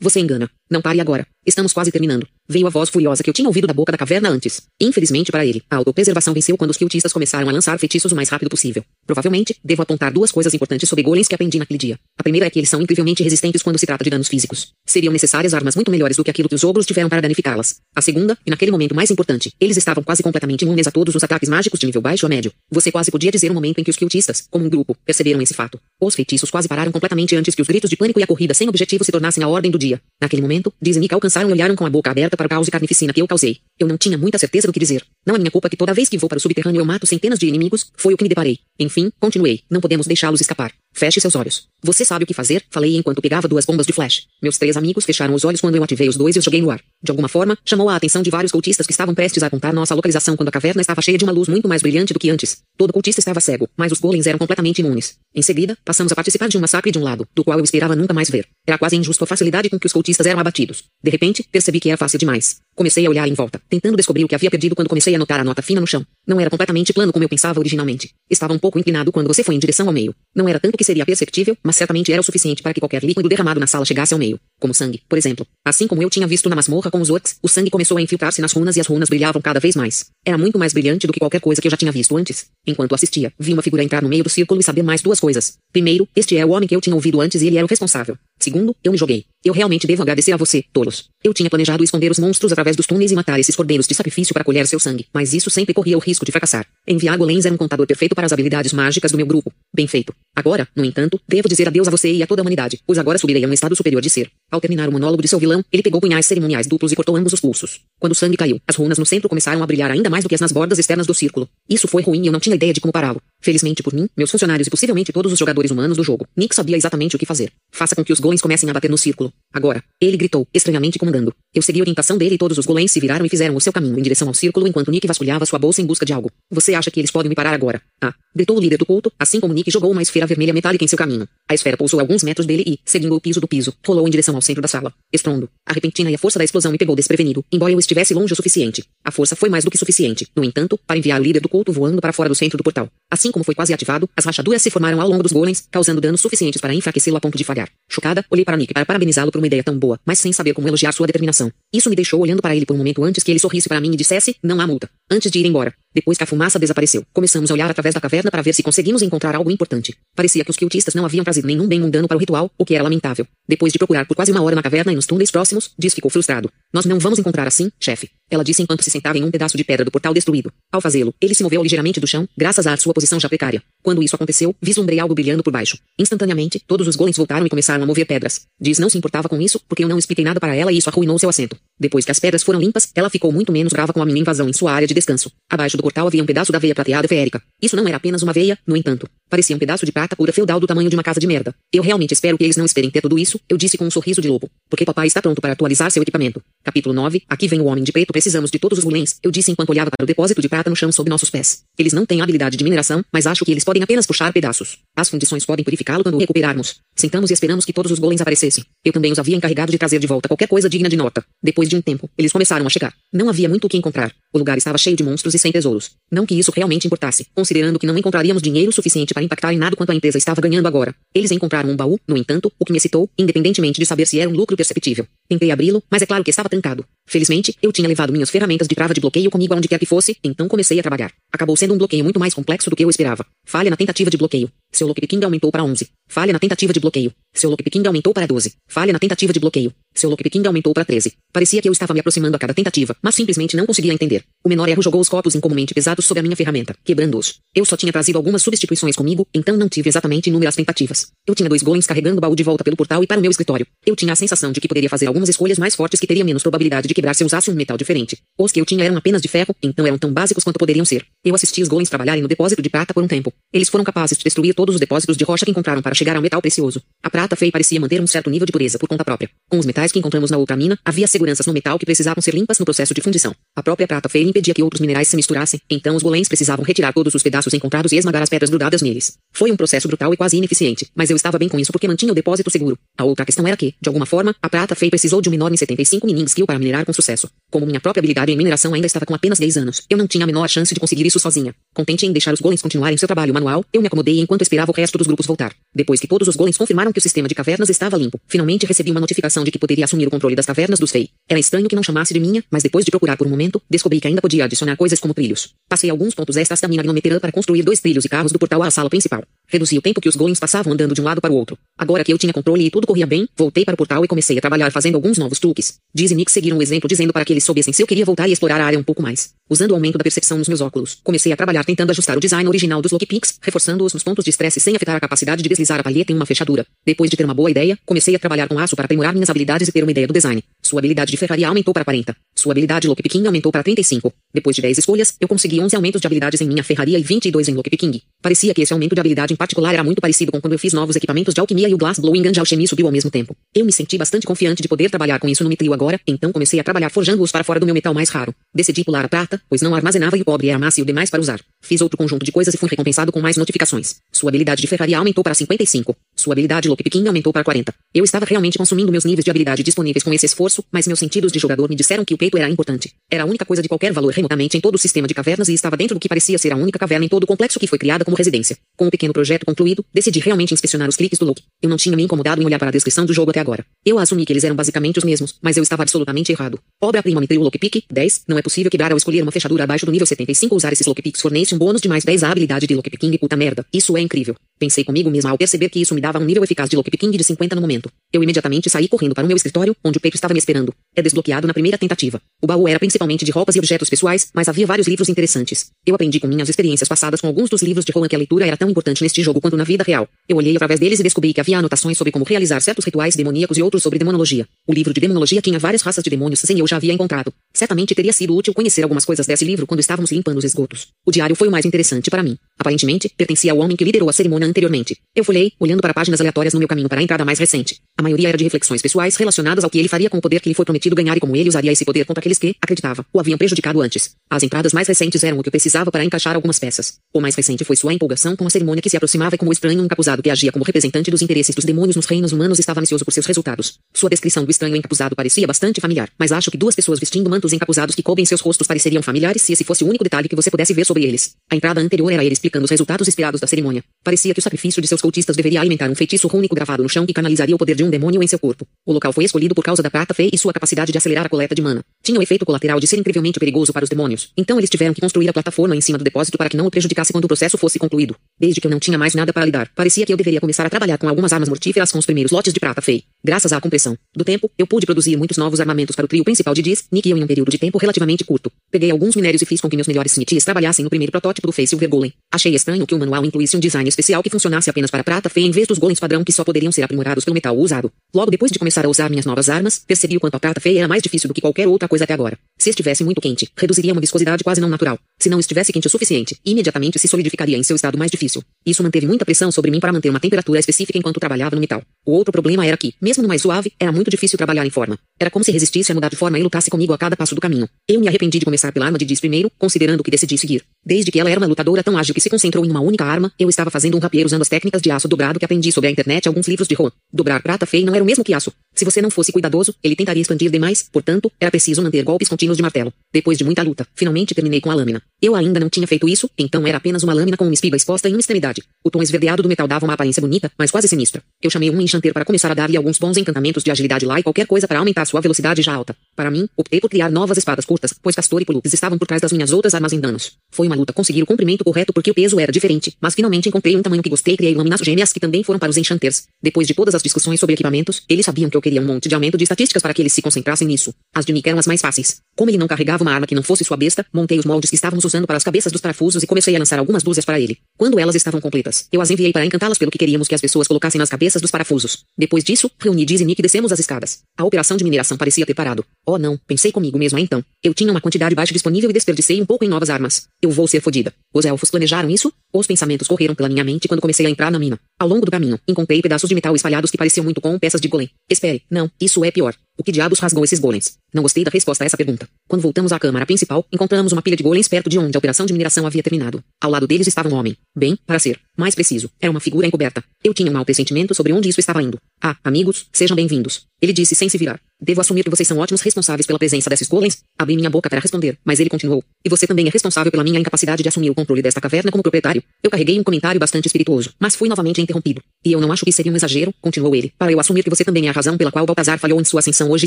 Você engana. Não pare agora. Estamos quase terminando. Veio a voz furiosa que eu tinha ouvido da boca da caverna antes. Infelizmente para ele, a autopreservação venceu quando os cultistas começaram a lançar feitiços o mais rápido possível. Provavelmente, devo apontar duas coisas importantes sobre golems que aprendi naquele dia. A primeira é que eles são incrivelmente resistentes quando se trata de danos físicos. Seriam necessárias armas muito melhores do que aquilo que os ogros tiveram para danificá-las. A segunda, e naquele momento mais importante, eles estavam quase completamente imunes a todos os ataques mágicos de nível baixo a médio. Você quase podia dizer um momento em que os cultistas, como um grupo, perceberam esse fato. Os feitiços quase pararam completamente antes que os gritos de pânico e a corrida sem objetivo se tornassem a ordem do dia. Naquele momento, Diz e Nick alcançaram e olharam com a boca aberta para o caos e carnificina que eu causei. Eu não tinha muita certeza do que dizer. Não é minha culpa que toda vez que vou para o subterrâneo eu mato centenas de inimigos, foi o que me deparei. Enfim, continuei. Não podemos deixá-los escapar. Feche seus olhos. Você sabe o que fazer? Falei enquanto pegava duas bombas de flash. Meus três amigos fecharam os olhos quando eu ativei os dois e os joguei no ar. De alguma forma, chamou a atenção de vários cultistas que estavam prestes a apontar nossa localização quando a caverna estava cheia de uma luz muito mais brilhante do que antes. Todo cultista estava cego, mas os golems eram completamente imunes. Em seguida, passamos a participar de um massacre de um lado, do qual eu esperava nunca mais ver. Era quase injusto a facilidade com que os cultistas eram abatidos. De repente, percebi que era fácil demais. Comecei a olhar em volta, tentando descobrir o que havia perdido quando comecei a notar a nota fina no chão. Não era completamente plano como eu pensava originalmente. Estava um pouco inclinado quando você foi em direção ao meio. Não era tanto que seria perceptível, mas certamente era o suficiente para que qualquer líquido derramado na sala chegasse ao meio. Como sangue, por exemplo. Assim como eu tinha visto na masmorra com os orcs, o sangue começou a infiltrar-se nas runas e as runas brilhavam cada vez mais. Era muito mais brilhante do que qualquer coisa que eu já tinha visto antes. Enquanto assistia, vi uma figura entrar no meio do círculo e saber mais duas coisas. Primeiro, este é o homem que eu tinha ouvido antes e ele era o responsável. Segundo, eu me joguei. Eu realmente devo agradecer a você, tolos. Eu tinha planejado esconder os monstros através dos túneis e matar esses cordeiros de sacrifício para colher seu sangue, mas isso sempre corria o risco de fracassar. Enviar golems era um contador perfeito para as habilidades mágicas do meu grupo. Bem feito. Agora, no entanto, devo dizer adeus a você e a toda a humanidade, pois agora subirei a um estado superior de ser. Ao terminar o monólogo de seu vilão, ele pegou punhais cerimoniais duplos e cortou ambos os pulsos. Quando o sangue caiu, as runas no centro começaram a brilhar ainda mais do que as nas bordas externas do círculo. Isso foi ruim e eu não tinha ideia de como pará-lo. Felizmente por mim, meus funcionários e possivelmente todos os jogadores humanos do jogo, Nick sabia exatamente o que fazer. Faça com que os golems comecem a bater no círculo. Agora. Ele gritou, estranhamente comandando. Eu segui a orientação dele e todos os golems se viraram e fizeram o seu caminho em direção ao círculo enquanto Nick vasculhava sua bolsa em busca de algo. Você acha que eles podem me parar agora? Ah, gritou o líder do culto, assim como Nick jogou uma esfera vermelha metálica em seu caminho. A esfera pousou alguns metros dele e, seguindo o piso do piso, rolou em direção ao centro da sala. Estrondo. A repentina e a força da explosão me pegou desprevenido, embora eu estivesse longe o suficiente. A força foi mais do que suficiente, no entanto, para enviar o líder do culto voando para fora do centro do portal. Assim como foi quase ativado, as rachaduras se formaram ao longo dos golems, causando danos suficientes para enfraquecê-lo a ponto de falhar. Chocada, olhei para Nick para parabenizá-lo por uma ideia tão boa, mas sem saber como elogiar sua determinação. Isso me deixou olhando para ele por um momento antes que ele sorrisse para mim e dissesse: Não há multa. Antes de ir embora. Depois que a fumaça desapareceu, começamos a olhar através da caverna para ver se conseguimos encontrar algo importante. Parecia que os cultistas não haviam trazido nenhum bem mundano para o ritual, o que era lamentável. Depois de procurar por quase uma hora na caverna e nos túneis próximos, Diz ficou frustrado. Nós não vamos encontrar assim, chefe. Ela disse enquanto se sentava em um pedaço de pedra do portal destruído. Ao fazê-lo, ele se moveu ligeiramente do chão, graças à sua posição já precária. Quando isso aconteceu, vislumbrei algo brilhando por baixo. Instantaneamente, todos os golems voltaram e começaram a mover pedras. Diz não se importava com isso, porque eu não expliquei nada para ela e isso arruinou seu assento. Depois que as pedras foram limpas, ela ficou muito menos brava com a minha invasão em sua área de descanso. Abaixo do portal havia um pedaço da veia prateada feérica. Isso não era apenas uma veia, no entanto. Parecia um pedaço de prata pura feudal do tamanho de uma casa de merda. Eu realmente espero que eles não esperem ter tudo isso, eu disse com um sorriso de lobo. Porque papai está pronto para atualizar seu equipamento. Capítulo 9. Aqui vem o homem de preto. Precisamos de todos os golems. Eu disse enquanto olhava para o depósito de prata no chão sob nossos pés. Eles não têm habilidade de mineração, mas acho que eles podem apenas puxar pedaços. As fundições podem purificá-lo quando o recuperarmos. Sentamos e esperamos que todos os golems aparecessem. Eu também os havia encarregado de trazer de volta qualquer coisa digna de nota. Depois de um tempo, eles começaram a chegar. Não havia muito o que encontrar. O lugar estava cheio de monstros e sem tesouros. Não que isso realmente importasse, considerando que não encontraríamos dinheiro suficiente para impactar em nada quanto a empresa estava ganhando agora. Eles encontraram um baú, no entanto, o que me excitou, independentemente de saber se era um lucro perceptível. Tentei abri-lo, mas é claro que estava trancado. Felizmente, eu tinha levado minhas ferramentas de trava de bloqueio comigo aonde quer que fosse, então comecei a trabalhar. Acabou sendo um bloqueio muito mais complexo do que eu esperava. Falha na tentativa de bloqueio. Seu lockpicking aumentou para 11. Falha na tentativa de bloqueio. Seu lockpicking aumentou para 12. Falha na tentativa de bloqueio. Seu lockpicking aumentou para 13. Parecia que eu estava me aproximando a cada tentativa, mas simplesmente não conseguia entender. O menor erro jogou os copos incomumente pesados sobre a minha ferramenta, quebrando-os. Eu só tinha trazido algumas substituições comigo, então não tive exatamente inúmeras tentativas. Eu tinha dois golems carregando o baú de volta pelo portal e para o meu escritório. Eu tinha a sensação de que poderia fazer algumas escolhas mais fortes que teria menos probabilidade de quebrar se usasse um metal diferente. Os que eu tinha eram apenas de ferro, então eram tão básicos quanto poderiam ser. Eu assisti os golems trabalharem no depósito de prata por um tempo. Eles foram capazes de destruir todos os depósitos de rocha que encontraram para chegar ao metal precioso. A prata feia parecia manter um certo nível de pureza por conta própria. Com os metais que encontramos na outra mina, havia seguranças no metal que precisavam ser limpas no processo de fundição. A própria prata feia impedia que outros minerais se misturassem, então os golems precisavam retirar todos os pedaços encontrados e esmagar as pedras grudadas neles. Foi um processo brutal e quase ineficiente, mas eu estava bem com isso porque mantinha o depósito seguro. A outra questão era que, de alguma forma, a prata feia precisou de um enorme 75 mining skill para minerar com sucesso. Como minha própria habilidade em mineração ainda estava com apenas 10 anos, eu não tinha a menor chance de conseguir isso sozinha. Contente em deixar os golems continuarem seu trabalho manual, eu me acomodei enquanto esperava o resto dos grupos voltar. Depois que todos os golems confirmaram que o sistema de cavernas estava limpo, finalmente recebi uma notificação de que poderia assumir o controle das cavernas dos Fei. Era estranho que não chamasse de minha, mas depois de procurar por um momento, descobri que ainda podia adicionar coisas como trilhos. Passei alguns pontos extras da minha gnometerã para construir dois trilhos e carros do portal à sala principal. Reduzi o tempo que os golems passavam andando de um lado para o outro. Agora que eu tinha controle e tudo corria bem, voltei para o portal e comecei a trabalhar fazendo alguns novos truques. Diz e Nick seguiram o exemplo dizendo para que eles soubessem se eu queria voltar e explorar a área um pouco mais. Usando o aumento da percepção nos meus óculos, comecei a trabalhar tentando ajustar o design original dos lockpicks, reforçando-os nos pontos de estresse sem afetar a capacidade de deslizar a palheta em uma fechadura. Depois de ter uma boa ideia, comecei a trabalhar com aço para aprimorar minhas habilidades e ter uma ideia do design. Sua habilidade de ferraria aumentou para 40. Sua habilidade lockpicking aumentou para 35. Depois de 10 escolhas, eu consegui 11 aumentos de habilidades em minha ferraria e 22 em lockpicking. Parecia que esse aumento de habilidade em particular era muito parecido com quando eu fiz novos equipamentos de alquimia e o Glass Blowing Gun de alchemia subiu ao mesmo tempo. Eu me senti bastante confiante de poder trabalhar com isso no mitril agora, então comecei a trabalhar forjando-os para fora do meu metal mais raro. Decidi pular a prata, pois não armazenava e o pobre era macio demais para usar. Fiz outro conjunto de coisas e fui recompensado com mais notificações. Sua habilidade de ferraria aumentou para 55. Sua habilidade lockpicking aumentou para 40. Eu estava realmente consumindo meus níveis de habilidade disponíveis com esse esforço, mas meus sentidos de jogador me disseram que o peito era importante. Era a única coisa de qualquer valor remotamente em todo o sistema de cavernas e estava dentro do que parecia ser a única caverna em todo o complexo que foi criada como residência. Com o pequeno projeto concluído, decidi realmente inspecionar os cliques do Loki. Eu não tinha me incomodado em olhar para a descrição do jogo até agora. Eu assumi que eles eram basicamente os mesmos, mas eu estava absolutamente errado. Obra-prima Mithril Lockpick, 10. Não é possível quebrar ao escolher uma fechadura abaixo do nível 75 usar esses lockpicks fornece um bônus de mais 10 à habilidade de lockpicking puta merda. Isso é incrível. Pensei comigo mesma ao perceber que isso me dava um nível eficaz de lockpicking de 50 no momento. Eu imediatamente saí correndo para o meu escritório, onde o peito estava me esperando. É desbloqueado na primeira tentativa. O baú era principalmente de roupas e objetos pessoais, mas havia vários livros interessantes. Eu aprendi com minhas experiências passadas com alguns dos livros de Rohan que a leitura era tão importante neste jogo quanto na vida real. Eu olhei através deles e descobri que havia anotações sobre como realizar certos rituais demoníacos e outros sobre demonologia. O livro de demonologia tinha várias raças de demônios sem eu já havia encontrado. Certamente teria sido útil conhecer algumas coisas desse livro quando estávamos limpando os esgotos. O diário foi o mais interessante para mim. Aparentemente, pertencia ao homem que liderou a cerimônia anteriormente. Eu folhei, olhando para páginas aleatórias no meu caminho para a entrada mais recente. A maioria era de reflexões pessoais relacionadas ao que ele faria com o poder que lhe foi prometido ganhar e como ele usaria esse poder contra aqueles que, acreditava, o haviam prejudicado antes. As entradas mais recentes eram o que eu precisava para encaixar algumas peças. O mais recente foi sua empolgação com a cerimônia que se aproximava e como o estranho encapuzado que agia como representante dos interesses dos demônios nos reinos humanos estava ansioso por seus resultados. Sua descrição do estranho encapuzado parecia bastante familiar, mas acho que duas pessoas vestindo mantos encapuzados que cobrem seus rostos pareceriam familiares se esse fosse o único detalhe que você pudesse ver sobre eles. A entrada anterior era ele explicando os resultados esperados da cerimônia. Parecia que o sacrifício de seus cultistas deveria alimentar um feitiço rúnico gravado no chão que canalizaria o poder de um demônio em seu corpo. O local foi escolhido por causa da prata fei e sua capacidade de acelerar a coleta de mana. Tinha o efeito colateral de ser incrivelmente perigoso para os demônios. Então eles tiveram que construir a plataforma em cima do depósito para que não o prejudicasse quando o processo fosse concluído. Desde que eu não tinha mais nada para lidar, parecia que eu deveria começar a trabalhar com algumas armas mortíferas com os primeiros lotes de prata fei. Graças à compressão do tempo, eu pude produzir muitos novos armamentos para o trio principal de Diz, Nick e eu em um período de tempo relativamente curto. Peguei alguns minérios e fiz com que meus melhores smithies trabalhassem no primeiro protótipo do Face Silver Golem. Achei estranho que o manual incluísse um design especial que funcionasse apenas para prata feia em vez dos golems padrão que só poderiam ser aprimorados pelo metal usado. Logo depois de começar a usar minhas novas armas, percebi o quanto a prata feia era mais difícil do que qualquer outra coisa até agora. Se estivesse muito quente, reduziria uma viscosidade quase não natural. Se não estivesse quente o suficiente, imediatamente se solidificaria em seu estado mais difícil. Isso manteve muita pressão sobre mim para manter uma temperatura específica enquanto trabalhava no metal. O outro problema era que, mesmo no mais suave, era muito difícil trabalhar em forma. Era como se resistisse a mudar de forma e lutasse comigo a cada passo do caminho. Eu me arrependi de começar pela arma de Diz primeiro, considerando o que decidi seguir. Desde que ela era uma lutadora tão ágil que se concentrou em uma única arma, eu estava fazendo um rapier usando as técnicas de aço dobrado que aprendi sobre a internet alguns livros de Ron. Dobrar prata feia não era o mesmo que aço. Se você não fosse cuidadoso, ele tentaria expandir demais, portanto, era preciso manter golpes contínuos de martelo. Depois de muita luta, finalmente terminei com a lâmina. Eu ainda não tinha feito isso, então era apenas uma lâmina com uma espiga exposta em uma extremidade. O tom esverdeado do metal dava uma aparência bonita, mas quase sinistra. Eu chamei um enchanter para começar a dar-lhe alguns bons encantamentos de agilidade lá e qualquer coisa para aumentar sua velocidade já alta. Para mim, optei por criar novas espadas curtas, pois Castor e Pulupes estavam por trás das minhas outras armas em danos. Foi uma luta conseguir o comprimento correto porque o peso era diferente, mas finalmente encontrei um tamanho que gostei e criei lâminas gêmeas que também foram para os enchanters. Depois de todas as discussões sobre equipamentos, eles sabiam que eu queria um monte de aumento de estatísticas para que eles se concentrassem nisso. As de Nick eram as mais fáceis. Como ele não carregava uma arma que não fosse sua besta, montei os moldes que estávamos usando para as cabeças dos parafusos e comecei a lançar algumas dúzias para ele. Quando elas estavam completas, eu as enviei para encantá-las pelo que queríamos que as pessoas colocassem nas cabeças dos parafusos. Depois disso, reuni Diz e Nick e descemos as escadas. A operação de mineração parecia ter parado. Oh não, pensei comigo mesmo então. Eu tinha uma quantidade baixa disponível e desperdicei um pouco em novas armas. Eu vou ser fodida. Os elfos planejaram isso? Os pensamentos correram pela minha mente quando comecei a entrar na mina. Ao longo do caminho, encontrei pedaços de metal espalhados que pareciam muito com peças de golem. Espere, não, isso é pior. O que diabos rasgou esses golems? Não gostei da resposta a essa pergunta. Quando voltamos à câmara principal, encontramos uma pilha de golems perto de onde a operação de mineração havia terminado. Ao lado deles estava um homem. Bem, para ser mais preciso, era uma figura encoberta. Eu tinha um mau pressentimento sobre onde isso estava indo. Ah, amigos, sejam bem-vindos. Ele disse sem se virar. Devo assumir que vocês são ótimos responsáveis pela presença desses golems? Abri minha boca para responder, mas ele continuou. E você também é responsável pela minha incapacidade de assumir o controle desta caverna como proprietário. Eu carreguei um comentário bastante espirituoso, mas fui novamente interrompido. E eu não acho que seria um exagero, continuou ele, para eu assumir que você também é a razão pela qual Baltazar falhou em sua ascensão hoje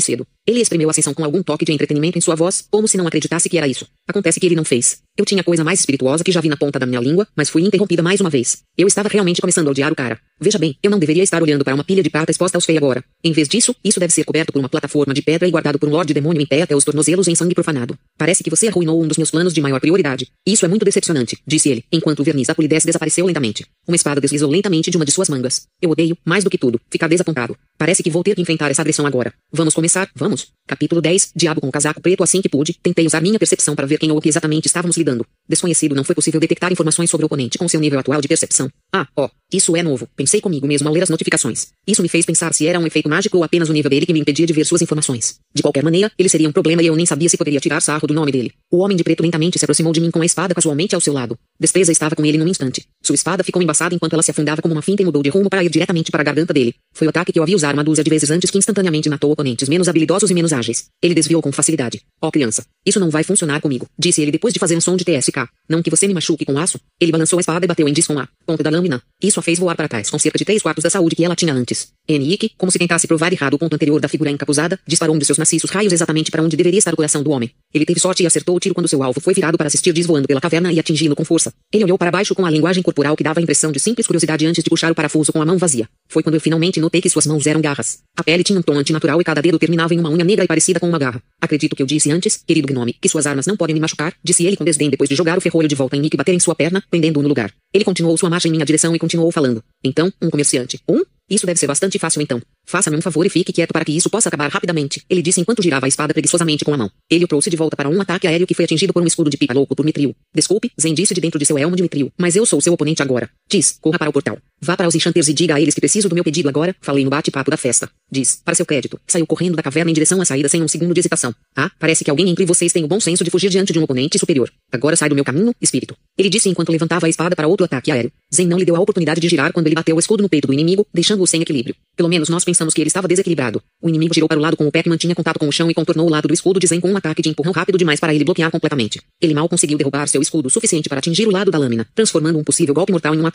cedo. Ele espremeu a ascensão com algum toque de entretenimento em sua voz, como se não acreditasse que era isso. Acontece que ele não fez. Eu tinha coisa mais espirituosa que já vi na ponta da minha língua, mas fui interrompida mais uma vez. Eu estava realmente começando a odiar o cara. Veja bem, eu não deveria estar olhando para uma pilha de prata exposta aos feios agora. Em vez disso, isso deve ser coberto por uma plataforma de pedra e guardado por um lorde demônio em pé até os tornozelos em sangue profanado. Parece que você arruinou um dos meus planos de maior prioridade. Isso é muito decepcionante, disse ele, enquanto o verniz da polidez desapareceu lentamente. Uma espada deslizou lentamente de uma de suas mangas. Eu odeio, mais do que tudo, ficar desapontado. Parece que vou ter que enfrentar essa agressão agora. Vamos começar, vamos? Capítulo 10, Diabo com o casaco preto assim que pude, tentei usar minha percepção para ver quem ou o que exatamente estávamos lidando. Desconhecido não foi possível detectar informações sobre o oponente com seu nível atual de percepção. Ah, ó, isso é novo, pensei comigo mesmo ao ler as notificações. Isso me fez pensar se era um efeito mágico ou apenas o nível dele que me impedia de ver suas informações. De qualquer maneira, ele seria um problema e eu nem sabia se poderia tirar sarro do nome dele. O homem de preto lentamente se aproximou de mim com a espada casualmente ao seu lado. Despesa estava com ele num instante. Sua espada ficou embaçada enquanto ela se afundava como uma finta e mudou de rumo para ir diretamente para a garganta dele. Foi o ataque que eu havia usar uma dúzia de vezes antes que instantaneamente matou oponentes menos habilidosos e menos ágeis. Ele desviou com facilidade. Ó oh, criança, isso não vai funcionar comigo, disse ele depois de fazer um som de TSK. Não que você me machuque com aço. Ele balançou a espada e bateu em Diz com a ponta da Isso a fez voar para trás com cerca de três quartos da saúde que ela tinha antes. Ike, como se tentasse provar errado o ponto anterior da figura encapuzada, disparou um de seus maciços raios exatamente para onde deveria estar o coração do homem. Ele teve sorte e acertou o tiro quando seu alvo foi virado para assistir Diz voando pela caverna e atingi-lo com força. Ele olhou para baixo com a linguagem corporal que dava a impressão de simples curiosidade antes de puxar o parafuso com a mão vazia. Foi quando eu finalmente notei que suas mãos eram garras. A pele tinha um tom antinatural e cada dedo terminava em uma unha negra e parecida com uma garra. Acredito que eu disse antes, querido gnome, que suas armas não podem me machucar, disse ele com desdém depois de jogar o ferrolho de volta em Nick e bater em sua perna, prendendo-o no lugar. Ele continuou sua marcha em minha direção e continuou falando. Então, um comerciante. Um? Isso deve ser bastante fácil então. Faça-me um favor e fique quieto para que isso possa acabar rapidamente, ele disse enquanto girava a espada preguiçosamente com a mão. Ele o trouxe de volta para um ataque aéreo que foi atingido por um escudo de pipa louco por Mitril. Desculpe, Zen disse de dentro de seu elmo de Mitril, mas eu sou seu oponente agora. Diz, corra para o portal. Vá para os enchanters e diga a eles que preciso do meu pedido agora, falei no bate-papo da festa. Diz, para seu crédito, saiu correndo da caverna em direção à saída sem um segundo de hesitação. Ah, parece que alguém entre vocês tem o bom senso de fugir diante de um oponente superior. Agora sai do meu caminho, espírito. Ele disse enquanto levantava a espada para outro ataque aéreo. Zen não lhe deu a oportunidade de girar quando ele bateu o escudo no peito do inimigo, deixando-o sem equilíbrio. Pelo menos nós pensamos que ele estava desequilibrado. O inimigo girou para o lado com o pé que mantinha contato com o chão e contornou o lado do escudo de Zen com um ataque de empurrão rápido demais para ele bloquear completamente. Ele mal conseguiu derrubar seu escudo suficiente para atingir o lado da lâmina, transformando um possível golpe mortal em um ataque